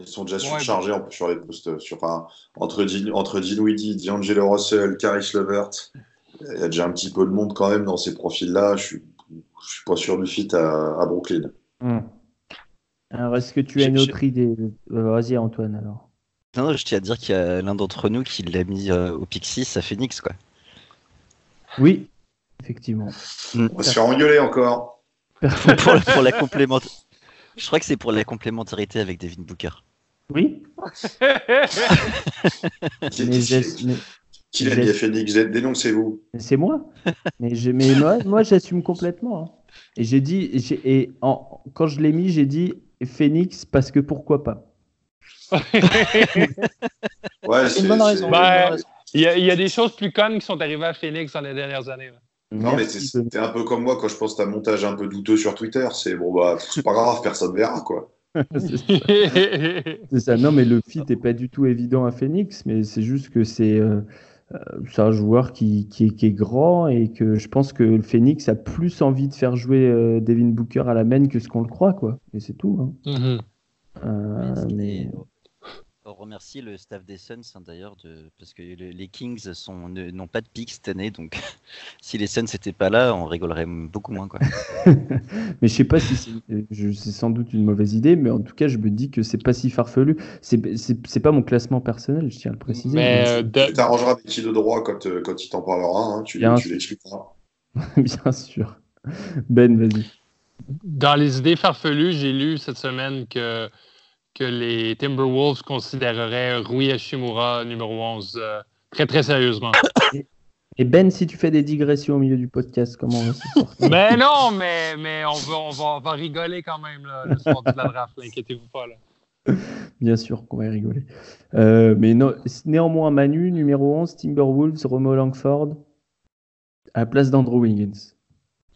Ils sont déjà Ouais, surchargés sur les postes. Sur, enfin, entre, Din- entre Dinwiddie, D'Angelo Russell, Caris Levert, il y a déjà un petit peu de monde quand même dans ces profils-là. Je suis, je suis pas sûr du fit à, à Brooklyn. Hmm. Alors, est-ce que tu as une autre idée? Euh, Vas-y, Antoine, alors. Non, non, je tiens à dire qu'il y a l'un d'entre nous qui l'a mis euh, au Pixis à Phoenix, quoi. Oui, effectivement. On va se faire engueuler encore. *laughs* pour, la- pour la complément... Je crois que c'est pour la complémentarité avec Devin Booker. Oui, *laughs* mais, mais- qui l'a mis à Phoenix Dénoncez-vous. mais c'est moi. *laughs* Mais, je- mais moi, moi j'assume complètement. hein. Et j'ai dit, j'ai- et en- quand je l'ai mis, j'ai dit Phoenix parce que pourquoi pas. *laughs* Ouais, C'est une bonne raison. Une bonne raison. il, y a, il y a des choses plus connes qui sont arrivées à Phoenix dans les dernières années. là. Non, mais Merci c'est un peu comme moi quand je poste un montage un peu douteux sur Twitter. C'est bon, bah, c'est pas grave, personne verra, quoi. *laughs* c'est c'est ça. Non, mais le fit n'est pas du tout évident à Phoenix, mais c'est juste que c'est euh, c'est un joueur qui, qui, est, qui est grand et que je pense que le Phoenix a plus envie de faire jouer euh, Devin Booker à la main que ce qu'on le croit, quoi. Et c'est tout. hein. Mhm. Euh, mais... On remercie le staff des Suns hein, d'ailleurs de... parce que le- les Kings sont ne- n'ont pas de pick cette année donc *laughs* si les Suns n'étaient pas là on rigolerait beaucoup moins quoi. *laughs* mais je sais pas si c'est sans doute une mauvaise idée, mais en tout cas, je me dis que c'est pas si farfelu. C'est c'est- c'est pas mon classement personnel, je tiens à le préciser. Mais mais euh, Tu t'arrangeras avec qui de droit quand, euh, quand il t'en parlera. hein, tu Bien tu sûr. l'expliqueras. *laughs* Bien sûr. Ben, vas-y. dans les idées farfelues, j'ai lu cette semaine que, que les Timberwolves considéreraient Rui Hashimura numéro 11 euh, très très sérieusement. Et Ben, si tu fais des digressions au milieu du podcast, comment on va *laughs* mais non, mais, mais on, va, on, va, on va rigoler quand même là, le soir de la draft, inquiétez-vous pas. Là. Bien sûr qu'on va rigoler. Euh, mais non, néanmoins, Manu, numéro 11, Timberwolves, Romo Langford, à la place d'Andrew Wiggins.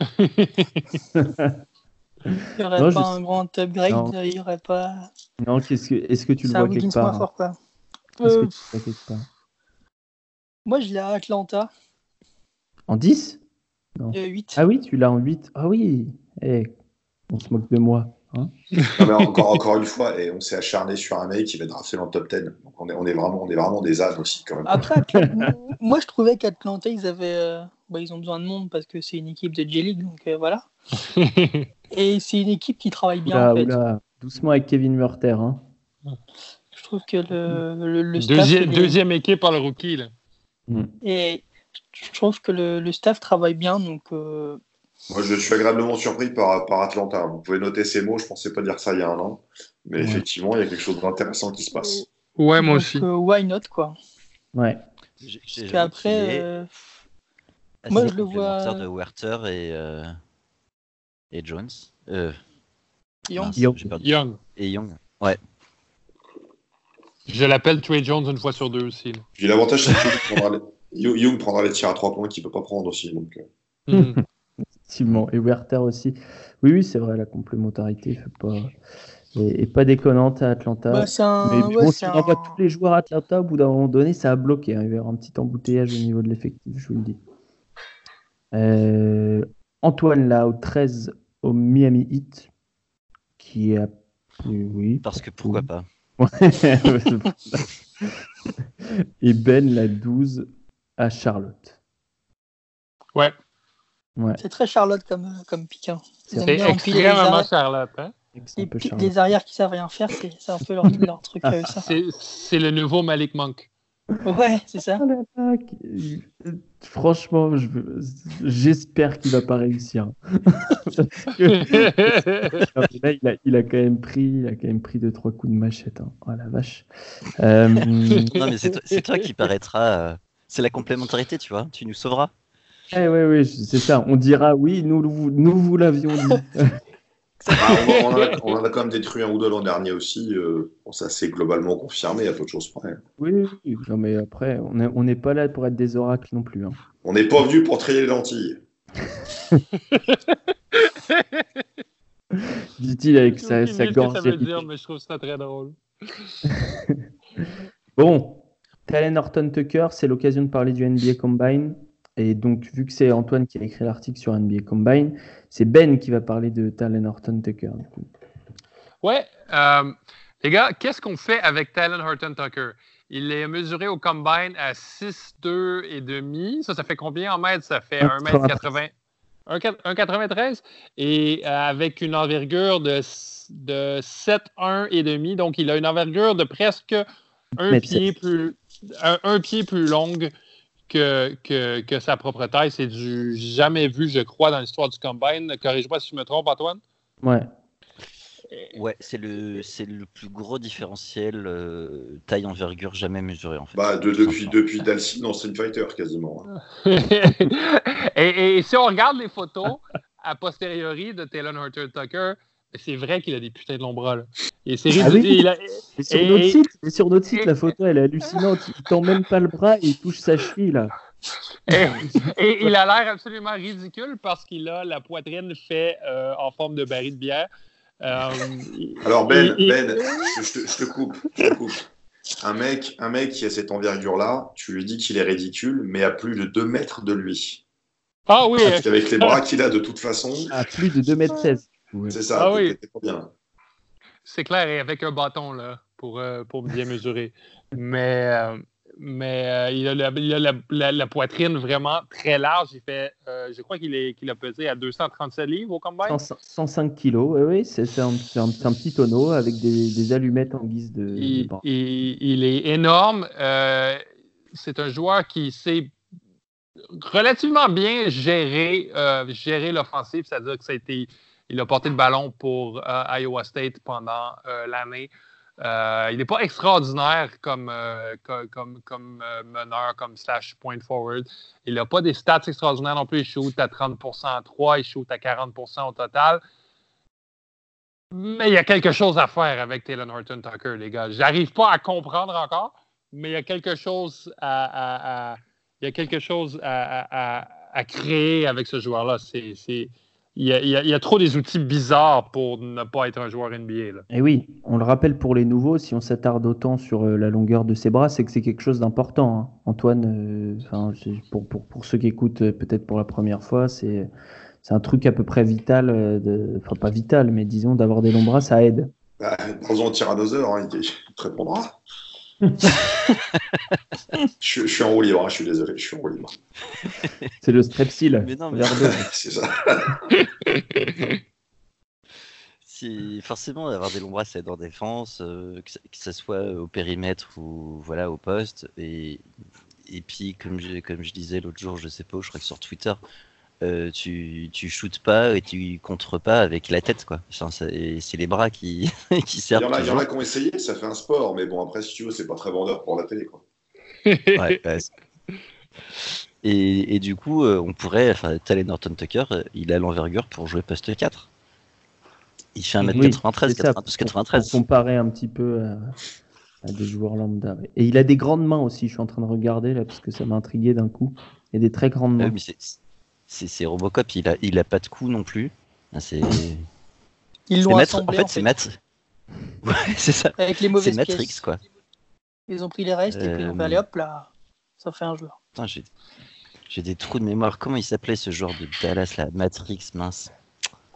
*laughs* Il n'y aurait Non, pas je- un grand upgrade, Non. il n'y aurait pas. Non, qu'est-ce que, est-ce que tu le C'est un vois Wiggins quelque moins part fort, quoi. Est-ce que Euh, tu le vois quelque part moi, je l'ai à Atlanta, En 10 euh, 8. Ah oui, tu l'as en 8 Ah oui Eh, On se moque de moi. hein *laughs* Non, mais encore, encore une fois, et on s'est acharné sur un mec qui va drafter dans le top 10. Donc on est, on est, vraiment, on est vraiment des ânes aussi, quand même. Après, *laughs* moi, je trouvais qu'Atlanta, ils avaient. euh, bah, ils ont besoin de monde parce que c'est une équipe de J-League, donc euh, voilà. *laughs* Et c'est une équipe qui travaille bien, Oula, en fait. oula, doucement avec Kevin Murter. Hein. Je trouve que le, le, le staff. Deuxième, il est- deuxième équipe par le rookie. Là. Et je trouve que le, le staff travaille bien, donc. euh, Moi, je suis agréablement surpris par, par Atlanta. Vous pouvez noter ces mots, je pensais pas dire ça il y a un an. Mais Ouais. effectivement, il y a quelque chose d'intéressant qui se passe. Ouais, moi donc, aussi. euh, why not, quoi? Ouais. Parce qu'après. euh, moi, je le vois- de Werther et euh, et Jones Euh, Young, mince, Young. j'ai perdu. Young. et Young. Je l'appelle Trey Jones une fois sur deux aussi. Puis l'avantage, c'est que Young prendra, les... Young- Young prendra les tirs à trois points qu'il peut pas prendre aussi. Donc, Mhm. Effectivement. Et Werther aussi. Oui, oui, c'est vrai, la complémentarité fait pas... est, est pas déconnante à Atlanta. bah, c'est un. Mais ouais, bon, si on envoie un- tous les joueurs à Atlanta, au bout d'un moment donné, ça a bloqué. hein. Il va y avoir un petit embouteillage au niveau de l'effectif, je vous le dis. Euh, Antoine, là, au 13, au Miami Heat, qui a. Oui. Parce que pourquoi pas? *laughs* Et Ben, la 12, à Charlotte. Ouais, C'est très Charlotte comme, euh, comme pick. hein. C'est extrêmement arrières, Charlotte. Hein? Les, les arrières qui savent rien faire, c'est c'est un peu leur, *laughs* leur truc, euh, ça. C'est le nouveau Malik Monk. Ouais, c'est ça. Franchement, je j'espère qu'il va pas réussir. Que- *laughs* là, il a, il a quand même pris, il a quand même pris deux trois coups de machette. hein. Oh la vache. Euh, *laughs* Non, mais c'est toi, qui paraîtra. euh, C'est la complémentarité, tu vois. Tu nous sauveras. eh ouais, ouais, c'est ça. On dira oui, nous, vous- nous vous l'avions dit. *laughs* Ah, on, en a, on en a quand même détruit un ou deux l'an dernier aussi. euh, bon, ça s'est globalement confirmé à peu de choses près. Oui, oui, non, mais après, on est- on n'est pas là pour être des oracles non plus. hein. On n'est pas venu pour trier les lentilles. *laughs* Dit-il avec sa, sa gorge ça veut dire, mais je trouve ça très drôle. *laughs* Bon, Talen Horton Tucker, c'est l'occasion de parler du NBA Combine. Et donc, vu que c'est Antoine qui a écrit l'article sur NBA Combine, c'est Ben qui va parler de Talen Horton Tucker. du coup. Ouais, euh, les gars, qu'est-ce qu'on fait avec Talon Horton Tucker? Il est mesuré au combine à 6,2 et demi. Ça, ça fait combien en mètres? Ça fait 1m80. 1,93 et euh, avec une envergure de, de 7,1 et demi. Donc, il a une envergure de presque un pied plus un, un pied plus longue que, que, que sa propre taille. C'est du jamais vu, je crois, dans l'histoire du combine. Corrige-moi si je me trompe, Antoine. Ouais. Ouais, c'est le, c'est le plus gros différentiel euh, taille envergure jamais mesuré en fait. Bah, de- depuis, depuis Dalcy dans Street Fighter, quasiment. hein. *laughs* et, et si on regarde les photos a posteriori de Talon Horton Tucker, c'est vrai qu'il a des putains de longs bras. Là. Et c'est Ah oui? a- sur, Et- notre et- site, et sur notre site, la photo, elle est hallucinante. Il tend même pas le bras et il touche sa cheville, là. et, et il a l'air absolument ridicule parce qu'il a la poitrine faite euh, en forme de baril de bière. Euh, Alors Ben, Ben, je, je te, je te coupe, je te coupe. Un mec, un mec qui a cette envergure-là, tu lui dis qu'il est ridicule, mais à plus de 2 mètres de lui. Ah oui, Parce qu'avec les bras qu'il a de toute façon, À plus de 2m16. Ouais. c'est ça. Ah oui. pas bien. c'est clair, et avec un bâton là, pour, euh, pour bien mesurer. Mais, euh, mais euh, il a, la, il a la- la- la poitrine vraiment très large. Il fait, euh, je crois qu'il a pesé à 237 livres au combine. 100 105 kilos, oui, oui, c'est un, petit tonneau avec des, des allumettes en guise de, Il, il- il est énorme. Euh, c'est un joueur qui sait relativement bien gérer, euh, gérer l'offensive, c'est-à-dire que ça a été, il a porté le ballon pour euh, Iowa State pendant euh, l'année. Euh, il n'est pas extraordinaire comme, co- comme, comme meneur, comme slash point forward. Il n'a pas des stats extraordinaires non plus. Il shoot à 30% à 3, il shoot à 40% au total. Mais il y a quelque chose à faire avec Taylor Horton Tucker, les gars. J'arrive pas à comprendre encore, mais il y a quelque chose à, à- il y a quelque chose à, à- créer avec ce joueur-là. C'est- il, y a, il y a- il y a trop des outils bizarres pour ne pas être un joueur NBA. là. Et oui, on le rappelle pour les nouveaux, si on s'attarde autant sur euh, la longueur de ses bras, c'est que c'est quelque chose d'important. hein. Antoine, euh, pour, pour, pour ceux qui écoutent euh, peut-être pour la première fois, c'est c'est un truc à peu près vital, de- enfin pas vital, mais disons d'avoir des longs bras, ça aide. Bah, Prends-en un tyrannosaure, hein, il, il te répondra. *laughs* je, je suis en roue libre, hein, je suis désolé, je suis en roue libre. *laughs* C'est le strepsil. Mais non, mais- *laughs* c'est ça. Si forcément d'avoir des longs bras, ça aide en défense, euh, que, ça soit au périmètre ou voilà au poste. Et, et puis comme je, comme je disais l'autre jour, je sais pas, où, je crois que sur Twitter, euh, tu tu shootes pas et tu contres pas avec la tête quoi. C'est les bras qui *laughs* qui servent. il y en a qui ont essayé, ça fait un sport, mais bon, après, si tu veux, c'est pas très vendeur pour la télé. Quoi. *laughs* Ouais, ouais, c'est- et, et du coup, euh, on pourrait, enfin, Talen Norton Tucker, euh, il a l'envergure pour jouer poste 4. Il fait 1m93, Oui, c'est ça, 92, pour- 93. Pour comparer un petit peu à, à des joueurs lambda. Et il a des grandes mains aussi, je suis en train de regarder là, parce que ça m'a intrigué d'un coup. Il a des très grandes Ah mains. oui, mais c'est- Robocop, il a, il a pas de cou non plus. C'est Ils l'ont assemblé en fait, c'est. *laughs* Ouais, c'est ça. avec les C'est mauvaises Matrix pièces. quoi. Ils ont pris les restes et puis ils ont fait Euh, allez hop là, ça fait un joueur. Putain, j'ai j'ai des trous de mémoire. Comment il s'appelait ce joueur de Dallas là Matrix, mince.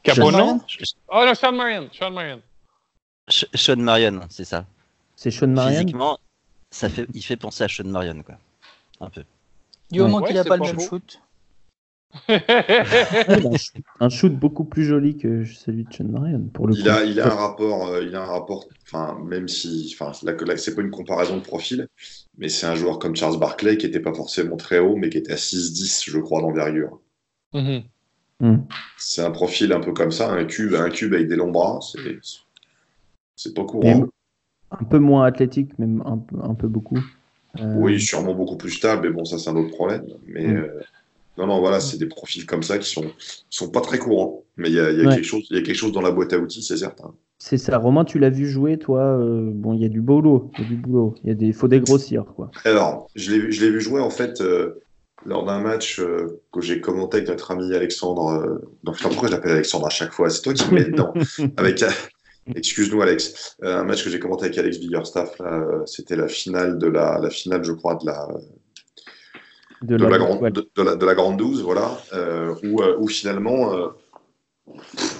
Capono? Je- Oh, non, Sean Marion. Sean Marion. Sh- Sean Marion, c'est ça. C'est Sean Marion. Physiquement, ça fait, il fait penser à Sean Marion quoi. Un peu. Du moment Ouais, qu'il n'a pas le même *laughs* shoot. un, shoot, beaucoup plus joli que celui de Sean Marion pour le il A, il a un rapport, euh, il a un rapport. Enfin, même si, enfin, c'est pas une comparaison de profil, mais c'est un joueur comme Charles Barkley qui était pas forcément très haut, mais qui était à 6-10, je crois, d'envergure. Mm-hmm. Mm. C'est un profil un peu comme ça, un cube, un cube avec des longs bras. C'est pas courant. un peu moins athlétique, même un, un peu beaucoup. Euh, oui, sûrement beaucoup plus stable, mais bon, ça c'est un autre problème. Mais mm. euh, non, non, voilà, c'est des profils comme ça qui sont, sont pas très courants. Mais il y a, y, a quelque chose, y a quelque chose dans la boîte à outils, c'est certain. C'est ça. Romain, tu l'as vu jouer, toi euh, Bon, il y a du boulot, il y a du boulot. Il y a des, faut dégrossir, quoi. Alors, je l'ai vu jouer en fait lors d'un match que j'ai commenté avec notre ami Alexandre. donc, pourquoi je l'appelle Alexandre à chaque fois? C'est toi qui me mets dedans. avec, Excuse-nous, Alex. Euh, un match que j'ai commenté avec Alex Biggerstaff, euh, c'était la finale de la, la, finale, je crois, de la de, la, grande, de, la, de, la, grande 12, voilà, euh, où, où, finalement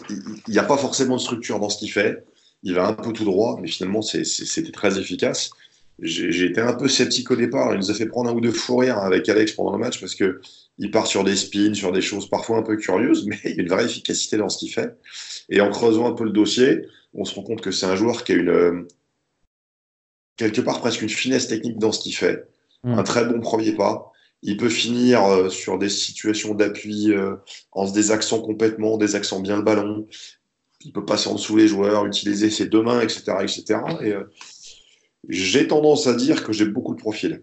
il n'y a pas forcément de structure dans ce qu'il fait. Il va un peu tout droit, mais finalement c'était très efficace. J'ai été un peu sceptique au départ. Il nous a fait prendre un ou deux fous rires avec Alex pendant le match parce que il part sur des spins, sur des choses parfois un peu curieuses, *laughs* mais il y a une vraie efficacité dans ce qu'il fait. Et en creusant un peu le dossier, on se rend compte que c'est un joueur qui a une euh, quelque part presque une finesse technique dans ce qu'il fait, mm. un très bon premier pas. Il peut finir euh, sur des situations d'appui euh, en se désaxant complètement, désaxant bien le ballon. Il peut passer en dessous les joueurs, utiliser ses deux mains, etc., etc. Et j'ai tendance à dire que j'ai beaucoup de profils.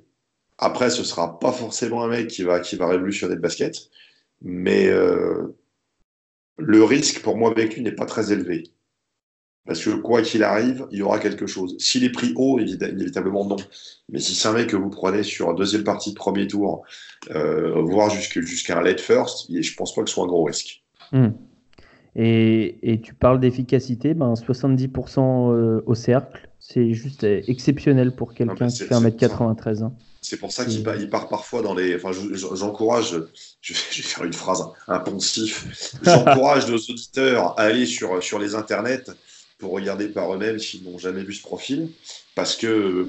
Après, ce sera pas forcément un mec qui va qui va révolutionner le basket, mais le risque pour moi avec n'est pas très élevé. Parce que quoi qu'il arrive, il y aura quelque chose. S'il est pris haut, inévitablement non. Mais si c'est un mec que vous prenez sur un deuxième partie de premier tour, euh, voire jusqu'à un late first, je pense pas que ce soit un gros risque. Hmm. Et, tu parles d'efficacité, ben 70% euh, au cercle, c'est juste exceptionnel pour quelqu'un qui fait 1m93. Hein. C'est pour ça qu'il part, parfois dans les. Enfin, j'encourage, je, vais faire une phrase un poncif, *laughs* j'encourage nos auditeurs à aller sur, sur les internets regarder par eux-mêmes s'ils n'ont jamais vu ce profil, parce que,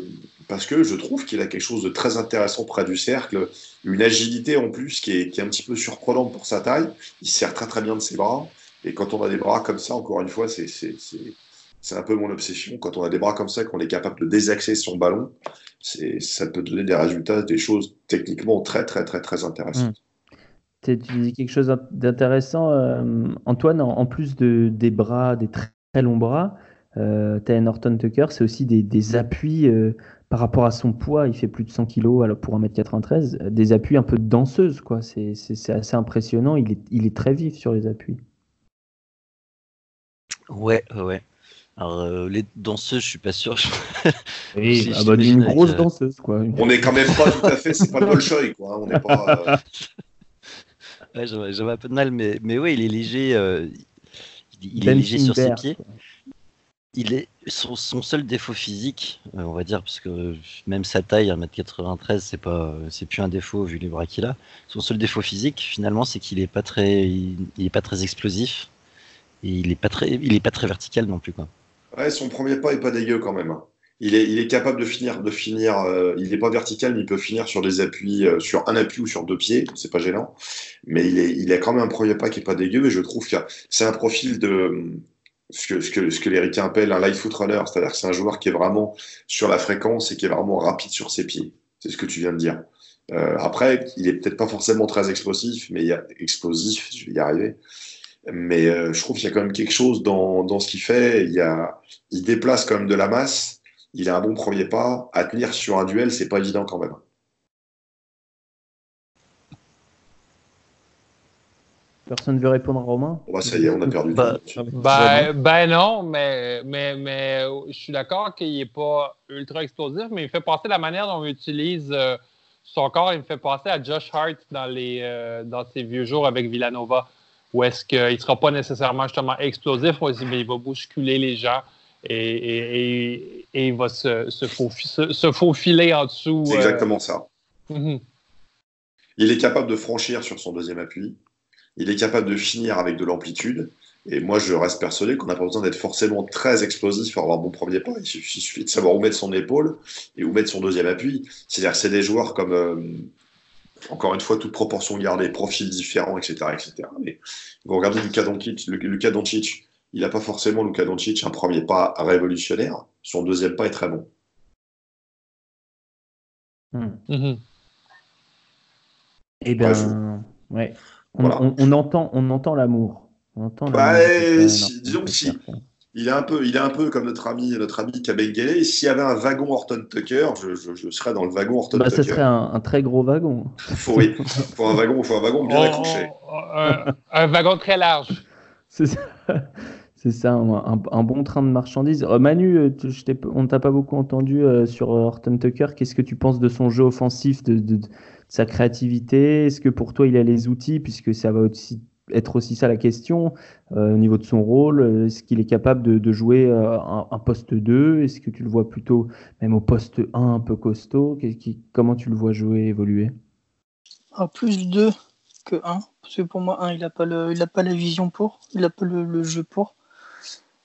parce que je trouve qu'il a quelque chose de très intéressant près du cercle, une agilité en plus qui est, qui est un petit peu surprenante pour sa taille. Il sert très très bien de ses bras, et quand on a des bras comme ça, encore une fois, c'est c'est un peu mon obsession. Quand on a des bras comme ça, qu'on est capable de désaxer son ballon, ça peut donner des résultats, des choses techniquement très, très, très, très intéressantes. Tu dis quelque chose d'intéressant, euh, Antoine, en, plus de, des bras, des très long bras. Euh, Norton Tucker, c'est aussi des, appuis euh, par rapport à son poids. Il fait plus de 100 kg alors pour 1m93. Euh, des appuis un peu de danseuse, quoi. C'est assez impressionnant. Il est, il est très vif sur les appuis. Ouais, ouais. Alors, euh, les danseuses, je suis pas sûr. *laughs* oui, ah bah, une grosse danseuse, quoi. On est quand même pas tout à fait, c'est pas le Bolshoi, quoi. Hein. On n'est pas. *laughs* ouais, j'avais un peu de mal, mais, mais ouais, il est léger il est léger sur ses pieds. Il est son, seul défaut physique, euh, on va dire, parce que même sa taille, 1m93, c'est pas, c'est plus un défaut vu les bras qu'il a. Son seul défaut physique, finalement, c'est qu'il est pas très, il, est pas très explosif et il est pas très, il est pas très vertical non plus, quoi. Ouais, son premier pas est pas dégueu quand même. Hein. Il est, capable de finir, de finir. Euh, il n'est pas vertical, mais il peut finir sur des appuis, euh, sur un appui ou sur deux pieds. C'est pas gênant. Mais il est, a quand même un premier pas qui est pas dégueu. Et je trouve que c'est un profil de ce que, ce que, ce appellent un light foot runner, c'est-à-dire que c'est un joueur qui est vraiment sur la fréquence et qui est vraiment rapide sur ses pieds. C'est ce que tu viens de dire. Euh, après, il est peut-être pas forcément très explosif, mais il y a explosif, je vais y arriver. Mais je trouve qu'il y a quand même quelque chose dans, ce qu'il fait. Il, il déplace quand même de la masse il a un bon premier pas. À tenir sur un duel, c'est pas évident quand même. Personne ne veut répondre à Romain? Bah, Ça y est, on a perdu. bah, ben, ben, non, mais, mais, mais je suis d'accord qu'il n'est pas ultra explosif, mais il fait passer la manière dont on utilise euh, son corps. Il me fait penser à Josh Hart dans, les, euh, dans ses vieux jours avec Villanova, où est-ce qu'il ne sera pas nécessairement justement explosif, mais il va bousculer les gens et, il va se, se, faufiler en dessous. C'est exactement ça. Euh, mhm. Il est capable de franchir sur son deuxième appui. Il est capable de finir avec de l'amplitude. Et moi, je reste persuadé qu'on n'a pas besoin d'être forcément très explosif pour avoir un bon premier pas. Il suffit, de savoir où mettre son épaule et où mettre son deuxième appui. C'est-à-dire que c'est des joueurs comme, euh, encore une fois, toute proportion gardée, profils différents, etc. etc. Mais vous regardez Luka Doncic, Luka Doncic il n'a pas forcément, Luka Doncic, un premier pas révolutionnaire. Son deuxième pas est très bon. Bien, ouais. On, entend, on entend l'amour. On entend bah, disons que si, il est un peu, il est un peu comme notre ami, notre ami Kabengele. S'il y avait un wagon Horton Tucker, je, serais dans le wagon Horton bah, Tucker. Ce serait un, très gros wagon. faut, oui, faut un wagon, faut un wagon bien oh, accroché. un, wagon très large. *laughs* C'est ça. C'est ça, un, bon train de marchandises. Euh, Manu, euh, on ne t'a pas beaucoup entendu euh, sur Horton Tucker. Qu'est-ce que tu penses de son jeu offensif, de, sa créativité? Est-ce que pour toi, il a les outils, puisque ça va aussi être aussi ça la question, au niveau de son rôle? Est-ce qu'il est capable de, jouer un, poste 2 Est-ce que tu le vois plutôt même au poste 1 un peu costaud? Comment tu le vois jouer, évoluer? Un plus 2 que 1. Parce que pour moi, 1, il n'a pas, pas la vision pour, il n'a pas le jeu pour.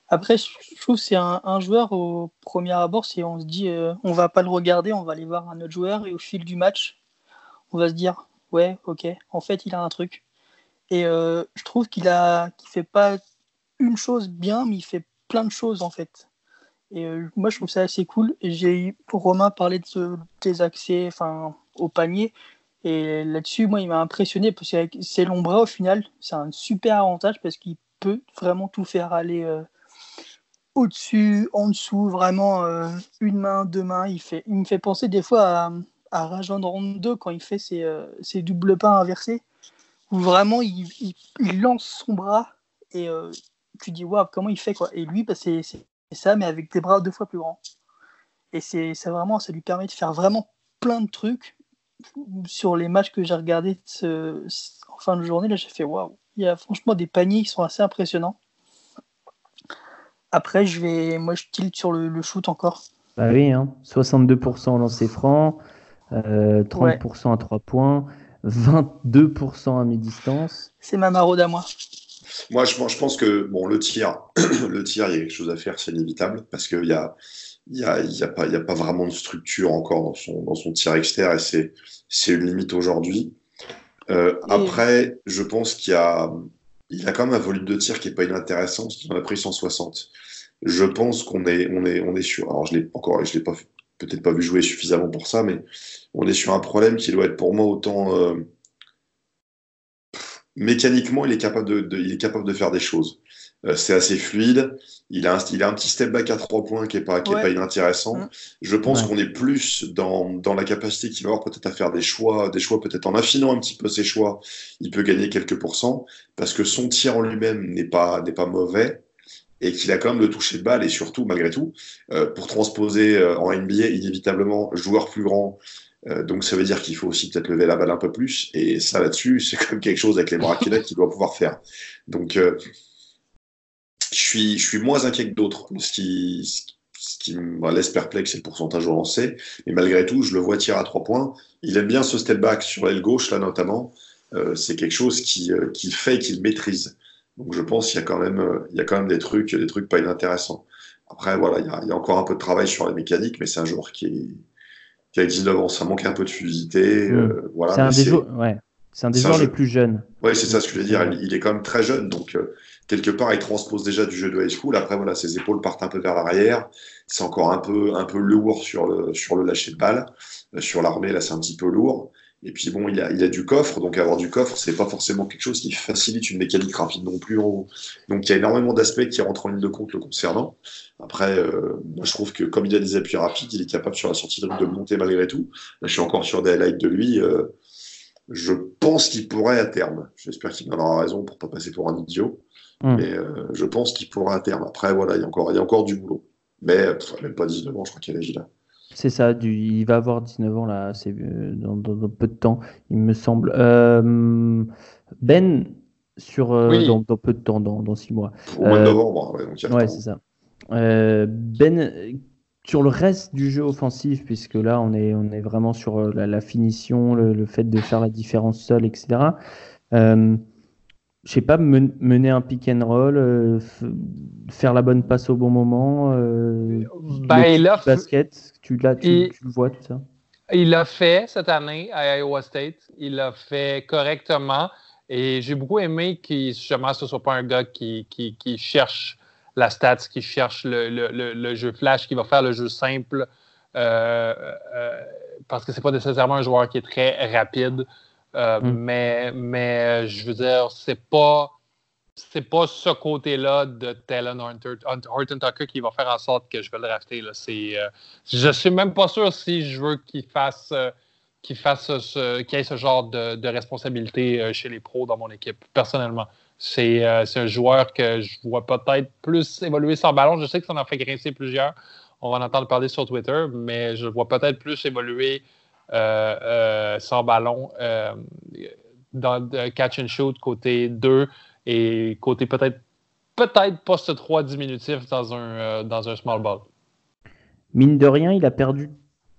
Après, je trouve que c'est un, joueur au premier abord, si on se dit euh, on va pas le regarder, on va aller voir un autre joueur et au fil du match, on va se dire ouais, ok, en fait, il a un truc. Et euh, je trouve qu'il a, fait pas une chose bien, mais il fait plein de choses en fait. Et euh, moi, je trouve ça assez cool. J'ai pour Romain parler de tes accès, enfin, au panier. Et là-dessus, moi, il m'a impressionné parce que c'est l'ombre au final, c'est un super avantage parce qu'il peut vraiment tout faire aller au-dessus, en dessous, vraiment euh, une main, deux mains. Il, fait, il me fait penser des fois à, à Rajon Rondo quand il fait ses, euh, ses doubles pas inversés, où vraiment il, il, lance son bras et euh, tu dis waouh, comment il fait quoi. Et lui, bah, c'est ça, mais avec des bras deux fois plus grands. Et c'est vraiment, ça lui permet de faire vraiment plein de trucs. Sur les matchs que j'ai regardés en fin de journée, là j'ai fait waouh. Il y a franchement des paniers qui sont assez impressionnants. Après, je vais, moi, je tilte sur le, shoot encore. Bah oui, hein. 62% lancé franc, 30% à 3 points, 22% à mi-distance. C'est ma maraude à moi. Moi, je, je, pense que bon, le tir, *clears throat* le tir, il y a quelque chose à faire, c'est inévitable, parce qu'il n'y a, y a, y a, pas, a pas vraiment de structure encore dans son, dans son tir externe, et c'est une limite aujourd'hui. Euh, après, je pense qu'il y a, il a quand même un volume de tir qui est pas inintéressant, il en a pris 160. Je pense qu'on est, on est, on est sur. Alors, je l'ai encore, je l'ai peut-être pas vu jouer suffisamment pour ça, mais on est sur un problème qui doit être pour moi autant. Euh, mécaniquement, il est capable de faire des choses. Euh, c'est assez fluide. Il a, un, il a un petit step back à trois points qui est pas, qui est pas inintéressant. Je pense qu'on est plus dans, dans la capacité qu'il va avoir peut-être à faire des choix, des choix peut-être en affinant un petit peu ses choix, il peut gagner quelques pourcents parce que son tir en lui-même n'est pas, n'est pas mauvais et qu'il a quand même le toucher de balle et surtout, malgré tout, euh, pour transposer euh, en NBA, inévitablement, joueur plus grand, euh, donc ça veut dire qu'il faut aussi peut-être lever la balle un peu plus. Et ça là-dessus, *laughs* c'est comme quelque chose avec les bras qu'il doit pouvoir faire. Donc euh, je, suis, je suis moins inquiet que d'autres. Ce qui, ce qui me laisse perplexe, c'est le pourcentage au lancer. Mais malgré tout, je le vois tirer à trois points. Il aime bien ce step back sur l'aile gauche, là notamment. Euh, c'est quelque chose qu'il qui fait et qu'il maîtrise. Donc je pense qu'il y a quand même, il y a quand même des trucs, des trucs pas inintéressants. Après, voilà, il y, a, il y a encore un peu de travail sur la mécanique, mais c'est un joueur qui est, qui a 19 ans. Ça manque un peu de fluidité. Euh, voilà, c'est un, des joueurs, ouais. un des joueurs les plus jeunes. Oui, c'est ça ce que je veux dire. Il, est quand même très jeune, donc euh, quelque part, il transpose déjà du jeu de high school. Après, voilà, ses épaules partent un peu vers l'arrière. C'est encore un peu, un peu lourd sur le, sur le lâcher de balle. Euh, sur l'armée, là, c'est un petit peu lourd. Et puis bon, il a, il a du coffre, donc avoir du coffre, c'est pas forcément quelque chose qui facilite une mécanique rapide non plus. Donc il y a énormément d'aspects qui rentrent en ligne de compte le concernant. Après, euh, moi je trouve que comme il a des appuis rapides, il est capable sur la sortie de de monter malgré tout. Là, je suis encore sur des highlights de lui. Euh, je pense qu'il pourrait à terme. J'espère qu'il en aura raison pour pas passer pour un idiot. Hmm. Mais euh, je pense qu'il pourrait à terme. Après, voilà, il y a encore, il y a encore du boulot. Mais même pas 19 ans, je crois qu'il a là. C'est ça, du, il va avoir 19 ans là, c'est euh, dans, dans, peu de temps, il me semble. Euh, ben, sur euh, dans, dans, peu de temps, dans, dans 6 mois. Au mois de novembre, ouais, ouais c'est ça. ben, sur le reste du jeu offensif, puisque là on est, on est vraiment sur la, la finition, le, le, fait de faire la différence seul, etc je sais pas, mener un pick and roll, euh, faire la bonne passe au bon moment, euh, bah, le basket, tu, là, tu, le vois tout ça Il l'a fait cette année à Iowa State. Il l'a fait correctement. Et j'ai beaucoup aimé qu'il justement ce soit pas un gars qui, qui, cherche la stats, qui cherche le, le, le, jeu flash, qui va faire le jeu simple. Euh, euh, parce que c'est pas nécessairement un joueur qui est très rapide. Euh, mm. mais, mais je veux dire, c'est pas c'est pas ce côté-là de Talon Horton Tucker qui va faire en sorte que je vais le rafter. Là. C'est, euh, je suis même pas sûr si je veux qu'il fasse, euh, qu'il fasse ce, qu'il ait ce genre de, responsabilité euh, chez les pros dans mon équipe, personnellement. C'est, un joueur que je vois peut-être plus évoluer sans ballon. Je sais que ça en a fait grincer plusieurs. On va en entendre parler sur Twitter, mais je vois peut-être plus évoluer sans ballon dans catch and shoot côté 2 et côté peut-être peut-être poste 3 diminutif dans un, euh, dans un small ball. Mine de rien, il a perdu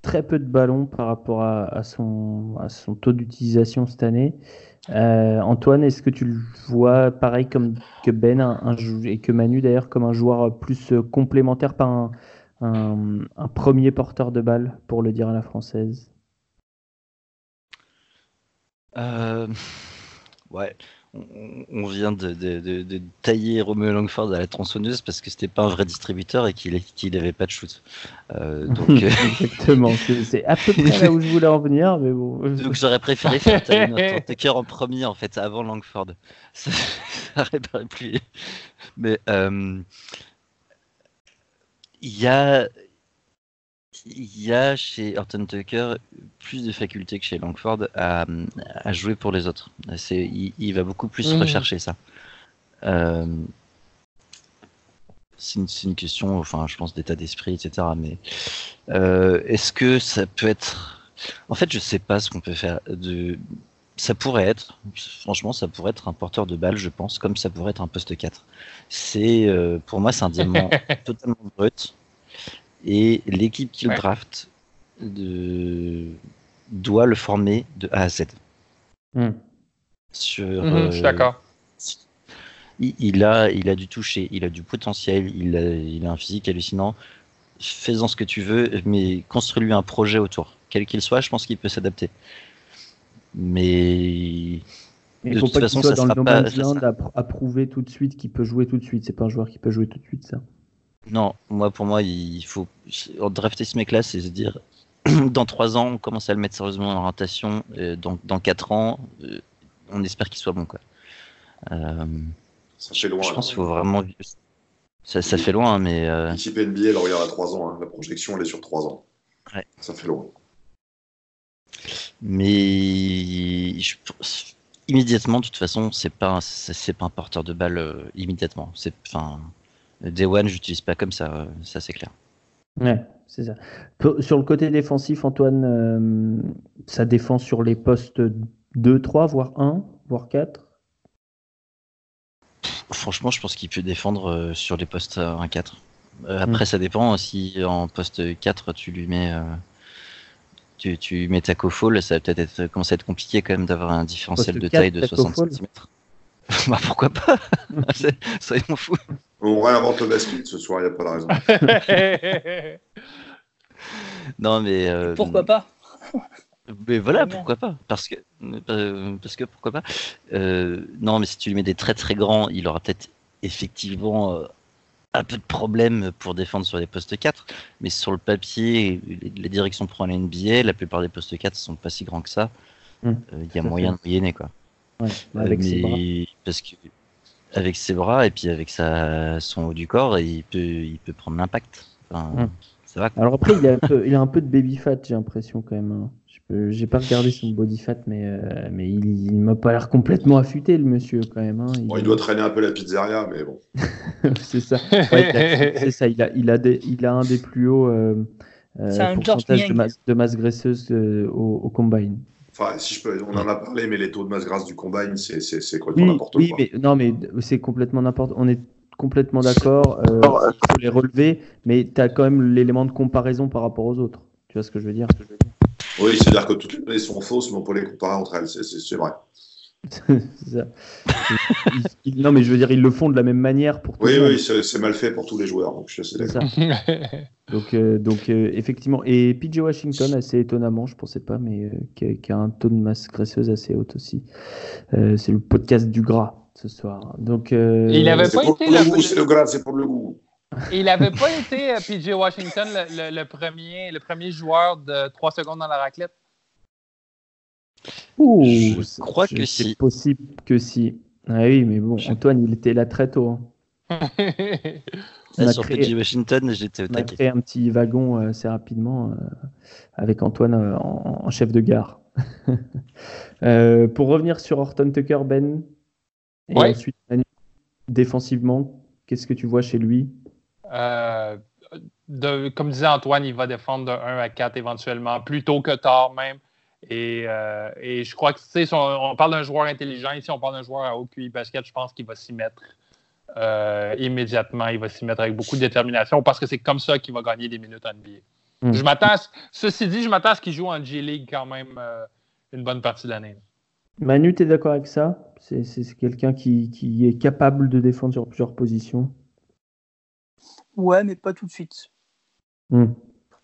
très peu de ballons par rapport à, son, taux d'utilisation cette année. Euh, Antoine, est-ce que tu le vois pareil comme que Ben et que Manu d'ailleurs comme un joueur plus complémentaire par un, un, premier porteur de balle, pour le dire à la française? Euh, Ouais on, vient de, tailler Romeo Langford à la tronçonneuse parce que c'était pas un vrai distributeur et qu'il n'avait pas de shoot. Euh, donc, *laughs* euh, Exactement, c'est à peu près là où je voulais en venir, mais bon. Donc j'aurais préféré *laughs* faire Tucker en premier en fait, avant Langford. *laughs* Ça, aurait pas plus. Mais euh, il y a il y a chez Horton Tucker plus de facultés que chez Langford à, jouer pour les autres. Il, il, va beaucoup plus mmh. rechercher ça. Euh, c'est une, question, enfin, je pense, d'état d'esprit, etc. Mais euh, est-ce que ça peut être. En fait, je sais pas ce qu'on peut faire. De... Ça pourrait être, franchement, ça pourrait être un porteur de balle, je pense, comme ça pourrait être un poste 4. C'est, euh, pour moi, c'est un diamant *laughs* totalement brut et l'équipe qui le draft de... doit le former de A à Z. Hmm. Sur, mhm, je suis euh, d'accord. Il, a, il a du toucher, il a du potentiel, il a, il a un physique hallucinant. Fais-en ce que tu veux, mais construis-lui un projet autour. Quel qu'il soit, je pense qu'il peut s'adapter. Mais. de toute façon, ça sera pas. À, prouver tout de suite qu'il peut jouer tout de suite. C'est pas un joueur qui peut jouer tout de suite, ça. Non, moi pour moi, il faut drafter ce mec-là, c'est se dire *clears throat* dans trois ans, on commence à le mettre sérieusement en orientation. dans, dans quatre ans, euh, on espère qu'il soit bon. Quoi. Euh, ça fait loin. Je pense qu'il faut vraiment. Ça, ça fait loin, mais. Euh... L'équipe NBA, elle regarde à trois ans. Hein. La projection, elle est sur trois ans. Ouais. Ça fait loin. Mais immédiatement, de toute façon, c'est pas c'est pas un porteur de balle euh, immédiatement. C'est enfin Day One, j'utilise pas comme ça, ça c'est clair. Ouais, c'est ça. Sur le côté défensif, Antoine, euh, ça défend sur les postes 2, 3, voire 1, voire 4 Franchement, je pense qu'il peut défendre euh, sur les postes 1-4. Euh, après, hmm. ça dépend. Si en poste 4, tu lui mets. tu, tu mets ta fall, ça va peut-être être, commencer à être compliqué quand même d'avoir un différentiel de taille de 60 cm. *laughs* bah pourquoi pas? *laughs* Soyons fous. On réinvente le basket ce soir, il n'y a pas de raison. *laughs* non, mais. Euh, pourquoi pas? Mais voilà, pourquoi pas? Parce que, euh, parce que pourquoi pas? Euh, Non, mais si tu lui mets des très très grands, il aura peut-être effectivement un peu de problème pour défendre sur les postes 4. Mais sur le papier, les, directions pour la NBA, la plupart des postes 4 sont pas si grands que ça. Hum, il y a moyen de moyenner, quoi. Ouais, avec ses bras. Parce que avec ses bras et puis avec sa, son haut du corps, il peut, il peut prendre l'impact. Enfin, ça va, Alors après, il a, un peu, il a un peu de baby fat, j'ai l'impression quand même. Hein. J'ai pas regardé son body fat, mais, euh, mais il, il m'a pas l'air complètement affûté, le monsieur, quand même. Hein. Il... Bon, il doit traîner un peu la pizzeria, mais bon. *laughs* c'est ça. c'est ça. Il a, il, a des, il a un des plus hauts euh, euh pourcentages de masse, de masse, graisseuse euh, au, au combine. Enfin, si je peux, on en a parlé, mais les taux de masse grasse du combine, c'est complètement n'importe oui, Mais, non, mais c'est complètement n'importe. On est complètement d'accord. Euh, il faut les relever, mais tu as quand même l'élément de comparaison par rapport aux autres. Tu vois ce que je veux dire, Oui, c'est-à-dire que toutes les données sont fausses, mais on peut les comparer entre elles. C'est vrai. *laughs* Ça. Ils- ils- non, mais je veux dire, ils le font de la même manière pour tout Oui, oui, c'est mal fait pour tous les joueurs, donc je ça. *laughs* Donc, euh, donc euh, effectivement, et PJ Washington, assez étonnamment, je pensais pas, mais euh, qui, a, qui a un taux de masse graisseuse assez haut aussi. Euh, c'est le podcast du gras ce soir. Donc, euh, Il avait C'est pas pour été le goût, c'est le gras, c'est pour le goût. *laughs* Il n'avait pas été, PJ Washington, le, le- le premier, le premier joueur de 3 secondes dans la raclette? Ouh, Je c'est- crois je- que c'est si. possible que si. Ah oui, mais bon, Je- Antoine, il était là très tôt. hein. *laughs* On Là, a sur créé- PG Washington, j'étais au On a créé un petit wagon euh, assez rapidement euh, avec Antoine euh, en, en chef de gare. *laughs* Euh, pour revenir sur Horton Tucker, Ben, et Ouais. ensuite Manu, défensivement, qu'est-ce que tu vois chez lui? Euh, de- comme disait Antoine, il va défendre de 1 à 4 éventuellement, plus tôt que tard même. Et, euh, et je crois que, tu sais, si on, on parle d'un joueur intelligent, ici on parle d'un joueur à haut QI basket, je pense qu'il va s'y mettre euh, immédiatement. Il va s'y mettre avec beaucoup de détermination parce que c'est comme ça qu'il va gagner des minutes en NBA. Mm. Je m'attends à ce- ceci dit, je m'attends à ce qu'il joue en G-League quand même euh, une bonne partie de l'année. Manu, tu es d'accord avec ça? C'est c'est- c'est quelqu'un qui, qui est capable de défendre sur plusieurs positions. Ouais, mais pas tout de suite. Hmm.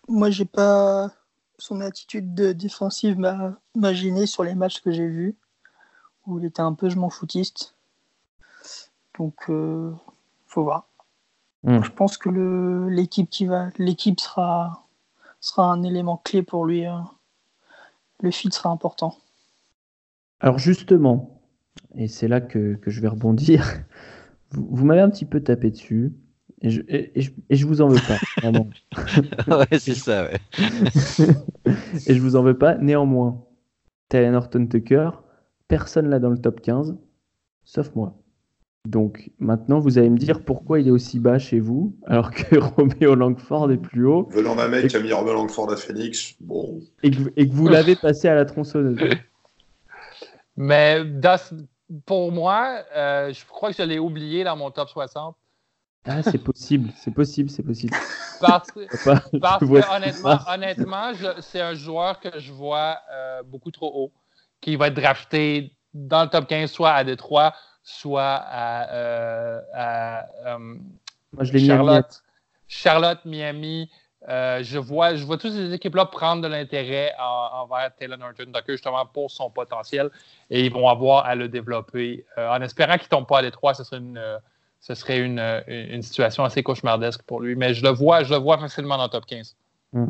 Moi, j'ai pas son attitude de défensive m'a gêné sur les matchs que j'ai vus où il était un peu je m'en foutiste. Donc, euh, faut voir. Hmm. Je pense que l'équipe qui va, l'équipe sera sera un élément clé pour lui. hein. Le fit sera important. Alors justement, et c'est là que, que je vais rebondir, *laughs* vous, vous m'avez un petit peu tapé dessus, et je, et- et je, et je vous en veux pas, vraiment. *laughs* ouais, c'est ça, ouais. *laughs* et je vous en veux pas. Néanmoins, Taylor Norton Tucker, personne là dans le top 15, sauf moi. Donc maintenant, vous allez me dire pourquoi il est aussi bas chez vous, alors que *laughs* Romeo Langford est plus haut, Venant d'un mec qui a mis Robert Langford à Phoenix, bon, et que, et que vous l'avez passé à la tronçonneuse. Mais dans pour moi, euh, je crois que je l'ai oublié dans mon top 60. Ah, c'est possible, c'est possible, c'est possible. Parce, que- *laughs* parce honnêtement, honnêtement c'est un joueur que je vois euh, beaucoup trop haut, qui va être drafté dans le top 15, soit à Détroit, soit à, euh, à, euh, Moi, je Miami. Charlotte, Charlotte, Miami. Euh, je, vois, je vois toutes ces équipes-là prendre de l'intérêt en- envers Taylor Norton Tucker justement pour son potentiel et ils vont avoir à le développer. Euh, en espérant qu'il ne tombe pas à Détroit, ce serait une, euh, ce serait une, euh, une situation assez cauchemardesque pour lui. Mais je le vois, je le vois facilement dans le top 15. Hmm.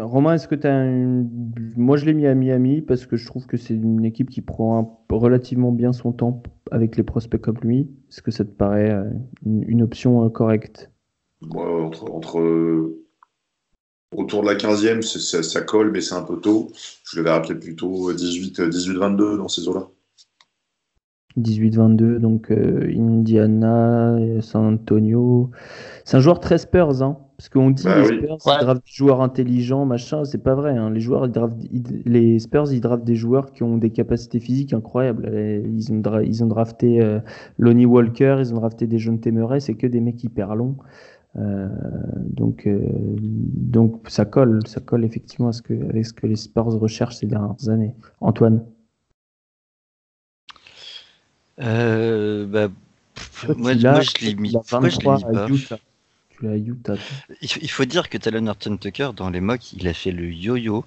Romain, est-ce que tu as une... Moi, je l'ai mis à Miami parce que je trouve que c'est une équipe qui prend un- relativement bien son temps avec les prospects comme lui. Est-ce que ça te paraît euh, une, une option euh, correcte? Moi, entre, entre, euh, autour de la 15e, c'est- ça, ça colle, mais c'est un peu tôt. Je l'avais rappelé plutôt 18, euh, 18-22 dans ces eaux-là. 18-22, donc euh, Indiana, San Antonio. C'est un joueur très Spurs, hein, parce qu'on dit Bah les oui. Spurs, Ouais. ils draftent des joueurs intelligents, machin, c'est pas vrai. hein. Les, joueurs, ils draftent- ils- les Spurs, ils draftent des joueurs qui ont des capacités physiques incroyables. Ils ont, dra- ils ont drafté euh, Lonnie Walker, ils ont drafté des jeunes Temeray, c'est que des mecs hyper longs. Euh, donc, euh, donc ça colle, ça colle effectivement à ce que, avec ce que les Spurs recherchent ces dernières années. Antoine, Euh, bah, pff, toi, moi, moi, je l'ai mis. Pourquoi je l'ai 23 mis à pas Utah. Tu l'as à Utah. il, faut, il faut dire que Talon Norton Tucker, dans les mocks, il a fait le yo-yo.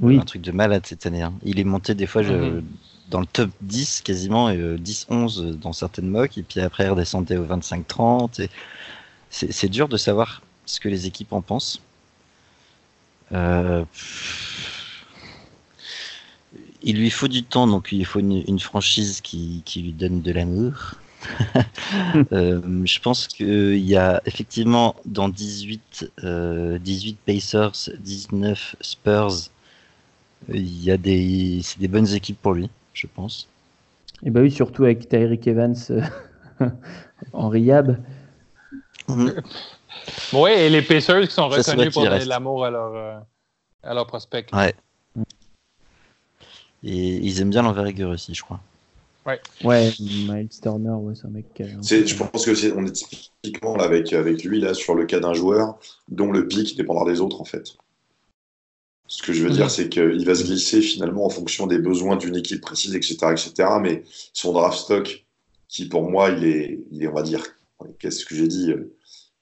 Oui. Un truc de malade cette année. hein. Il est monté des fois je- Mhm. dans le top 10 quasiment, et euh, 10-11 dans certaines mocks, et puis après il redescendait au 25-30. Et... C'est c'est dur de savoir ce que les équipes en pensent. Euh, Il lui faut du temps, donc il faut une, une franchise qui, qui lui donne de l'amour. *laughs* Euh, je pense qu'il y a effectivement dans 18, euh, 18 Pacers, 19 Spurs, euh, il y a des, c'est des bonnes équipes pour lui, je pense. Et bah oui, surtout avec Tyreek Evans *laughs* en Riyab. Oui, et les Pacers qui sont reconnus pour donner de l'amour à leurs euh, à leurs prospects. Ouais. Et ils aiment bien l'envergure aussi, je crois. Ouais, Miles Turner, ouais, c'est un mec qui a je pense que c'est, on est typiquement là, avec, avec lui là, sur le cas d'un joueur dont le pic dépendra des autres en fait. Ce que je veux dire, c'est qu'il va se glisser finalement en fonction des besoins d'une équipe précise, etc., etc. Mais son draft stock, qui pour moi, il est, il est on va dire, qu'est-ce que j'ai dit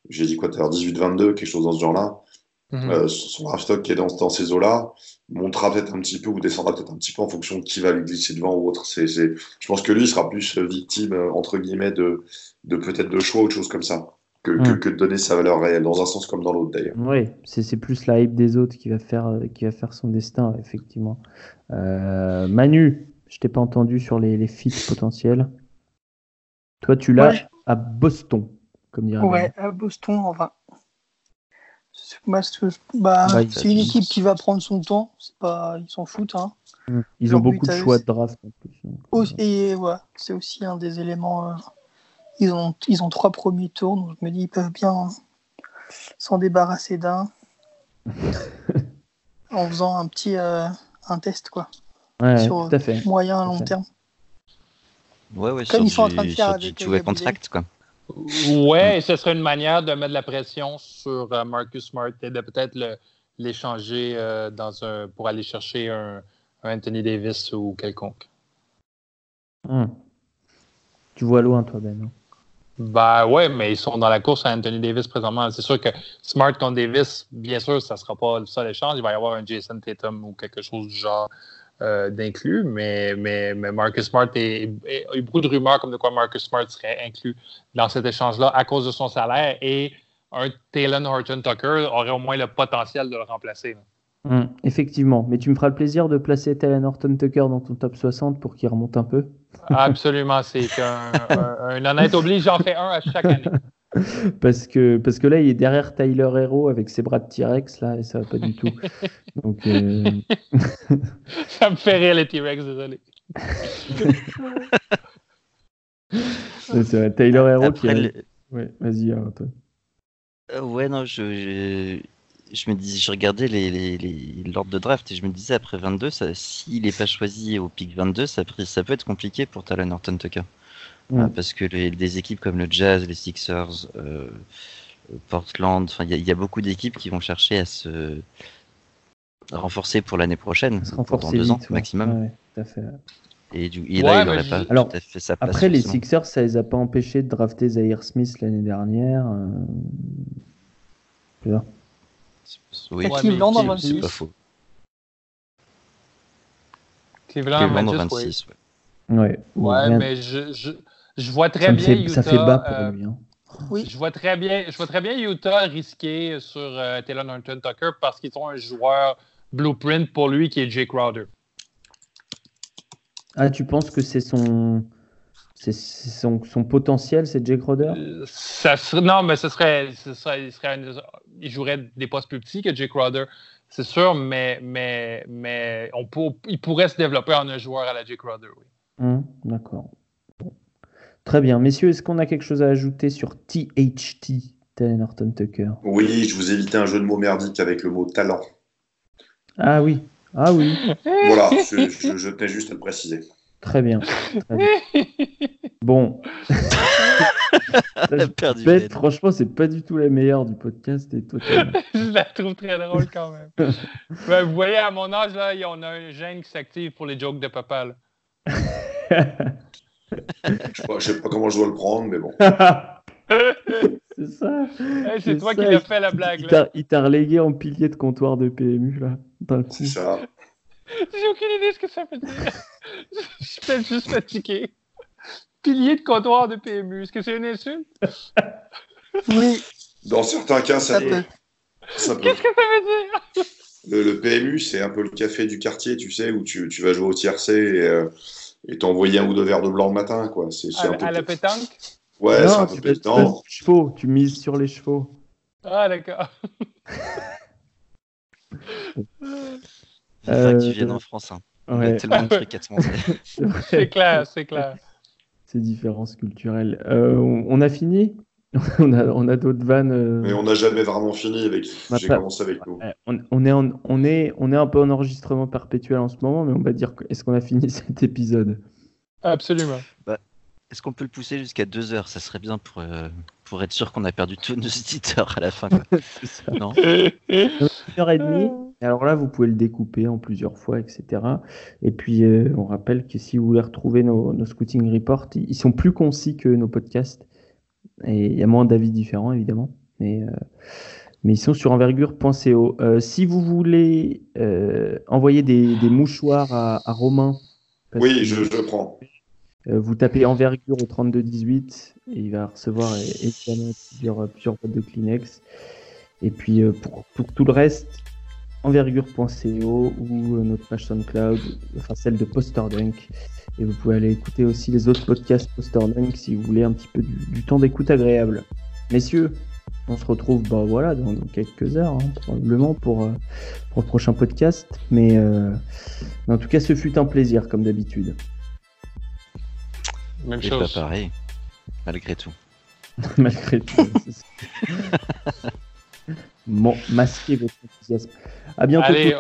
J'ai dit quoi tout à l'heure 18-22, quelque chose dans ce genre-là. Mhm. Euh, son draft stock qui est dans, dans ces eaux-là montera peut-être un petit peu ou descendra peut-être un petit peu en fonction de qui va lui glisser devant ou autre. C'est, c'est... Je pense que lui sera plus victime, euh, entre guillemets, de, de peut-être de choix ou de choses comme ça, que, que, Mm. que de donner sa valeur réelle, dans un sens comme dans l'autre d'ailleurs. Oui, c'est c'est plus la hype des autres qui va faire, euh, qui va faire son destin, effectivement. Euh, Manu, je t'ai pas entendu sur les, les fits potentiels. Toi, tu l'as à Boston, comme dirait Ouais, à Boston, enfin. Moi, je- bah, Bah, il- c'est une équipe qui va prendre son temps. C'est pas, ils s'en foutent. Hein. Manu. Ils Leur ont beaucoup de eux, choix de draft en plus. Aussi- euh, Et ouais, c'est aussi un des éléments. euh, ils, ont, ils ont trois premiers tours, donc je me dis ils peuvent bien s'en débarrasser d'un *laughs* en faisant un petit euh, un test quoi, ouais, sur- tout à fait. moyen à Tout à long fait. terme. Ouais, ouais, Comme sur ils sont en train de faire avec Gabriel. contract, quoi. Ouais, et ce serait une manière de mettre de la pression sur euh, Marcus Smart et de peut-être l'échanger euh, dans un pour aller chercher un, un Anthony Davis ou quelconque. Hum. Tu vois loin, toi, Ben. hein. Ben ouais, mais ils sont dans la course à Anthony Davis présentement. C'est sûr que Smart contre Davis, bien sûr, ça ne sera pas le seul échange. Il va y avoir un Jason Tatum ou quelque chose du genre euh, d'inclus, mais, mais, mais Marcus Smart est, est- il y a eu beaucoup de rumeurs comme de quoi Marcus Smart serait inclus dans cet échange-là à cause de son salaire et un Talon Horton Tucker aurait au moins le potentiel de le remplacer. Hum, Effectivement. Mais tu me feras le plaisir de placer Talon Horton Tucker dans ton top 60 pour qu'il remonte un peu. Absolument, c'est qu'un *laughs* un, un honnête oblige, j'en fais un à chaque année. *laughs* Parce que, parce que là, il est derrière Tyler Hero avec ses bras de T-Rex, là, et ça va pas du tout. *laughs* Donc, euh, *laughs* Ça me fait rire les T-Rex, désolé. c'est vrai, Tyler Hero Après, qui. le- Ouais, vas-y, Antoine. Euh, ouais, non, je, je, je me dis, je regardais les, les, les- l'ordre de draft et je me disais après 22, ça, s'il n'est pas choisi au pick 22, ça, peut- ça peut être compliqué pour Talon Horton Tucker. Mm. Ah, parce que les, des équipes comme le Jazz, les Sixers, euh, Portland, enfin, il y, a- il y a beaucoup d'équipes qui vont chercher à se renforcer pour l'année prochaine, Se pour dans deux vite, ans ouais. maximum. Ouais, tout à fait. Et, du, et Ouais, là, il n'aurait pas Alors, tout à fait sa place. Après, les forcément. Sixers, ça les a pas empêchés de drafter Zaire Smith l'année dernière. euh. Oui, Et Cleveland en qui- c'est 26. pas faux. Cleveland, Cleveland en 26, ouais. 26, ouais. Mais je, je, je vois très ça, bien fait, Utah. ça fait bas pour euh, lui. hein. Oui, Je vois très bien, je vois très bien Utah risquer sur euh, Taylor Norton Tucker parce qu'ils ont un joueur blueprint pour lui qui est Jake Crowder. Ah, tu penses que c'est son, c'est son, son potentiel, c'est Jake Roder Euh, Ça serait, non, mais ce serait, ce serait- il, serait un- il jouerait des postes plus petits que Jake Crowder, c'est sûr, mais, mais, mais on peut, il pourrait se développer en un joueur à la Jake Crowder, oui. Hum, D'accord. Très bien. Messieurs, est-ce qu'on a quelque chose à ajouter sur THT, Talon Horton Tucker? Oui, je vous évitais un jeu de mots merdique avec le mot talent. Ah oui. Ah oui. Voilà, je, je- je tenais juste à le préciser. Très bien. Très bien. Bon. *laughs* A perdu Bête, franchement, c'est pas du tout la meilleure du podcast. Et toi, *laughs* Je la trouve très drôle quand même. *laughs* Ben, vous voyez, à mon âge, là, on a un gène qui s'active pour les jokes de papa. là. Je sais pas, je sais pas comment je dois le prendre, mais bon. *laughs* c'est ça. Hey, c'est toi ça, qui l'as fait la blague. Il Là. t'a- Il t'a relégué en pilier de comptoir de PMU, là, d'un coup. C'est ça. J'ai aucune idée de ce que ça veut dire. *laughs* Je suis peut-être juste fatigué. Pilier de comptoir de PMU, est-ce que c'est une insulte? *laughs* oui, Dans certains cas, ça ça peut. peut. Ça peut. Qu'est-ce que ça veut dire? Le, le PMU, c'est un peu le café du quartier, tu sais, où tu, tu vas jouer au tiercé et euh, et t'envoyer un ou deux verres de blanc le matin, quoi. C'est c'est À, un peu. à la pétanque? Ouais, c'est un peu c'est c'est des chevaux. Tu mises sur les chevaux. Ah, d'accord. Il faudrait que tu Euh, viennes en France. Hein. Il y Ouais, a tellement de trucs à te *laughs* montrer. c'est. C'est clair, c'est clair. Ces différences culturelles. Euh, on, on a fini? *laughs* On a, on a d'autres vannes. euh, Mais on n'a jamais vraiment fini avec. J'ai pas- commencé avec nous. on, on est en- on, est, on est un peu en enregistrement perpétuel en ce moment, mais on va dire est-ce qu'on a fini *laughs* cet épisode? Absolument. Est-ce qu'on peut le pousser jusqu'à deux heures? Ça serait bien pour, euh, pour être sûr qu'on a perdu tous nos auditeurs à la fin. *laughs* ça. Non? Une heure et demie Alors là, vous pouvez le découper en plusieurs fois, etc. Et puis, euh, on rappelle que si vous voulez retrouver nos, nos scouting reports, ils sont plus concis que nos podcasts. Et il y a moins d'avis différents, évidemment. Mais, euh, mais ils sont sur envergure.co. Euh, si vous voulez euh, envoyer des, des mouchoirs à, à Romain, Oui, je, je prends. vous tapez envergure au 3218 et il va recevoir évidemment plusieurs, plusieurs boîtes de Kleenex. Et puis pour, pour tout le reste, envergure.co ou euh, notre page SoundCloud, enfin celle de Poster Dunk. Et vous pouvez aller écouter aussi les autres podcasts Poster Dunk si vous voulez un petit peu du, du temps d'écoute agréable. Messieurs, on se retrouve bah, voilà, dans, dans quelques heures, hein, probablement, pour, euh, pour le prochain podcast. Mais, euh, mais en tout cas, ce fut un plaisir, comme d'habitude. Même Et pas chose. pareil, malgré tout. *laughs* Malgré tout. *laughs* Bon, masquez votre enthousiasme. À bientôt. Allez,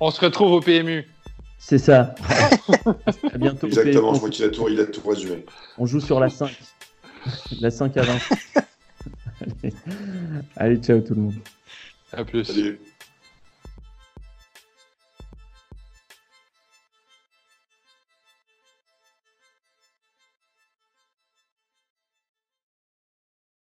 on se retrouve au PMU. C'est ça. *laughs* à bientôt. Exactement, je on, crois qu'il a tout, il a tout résumé. on joue sur la 5. La 5 à 20. *laughs* Allez. Allez, ciao tout le monde. À plus. Salut.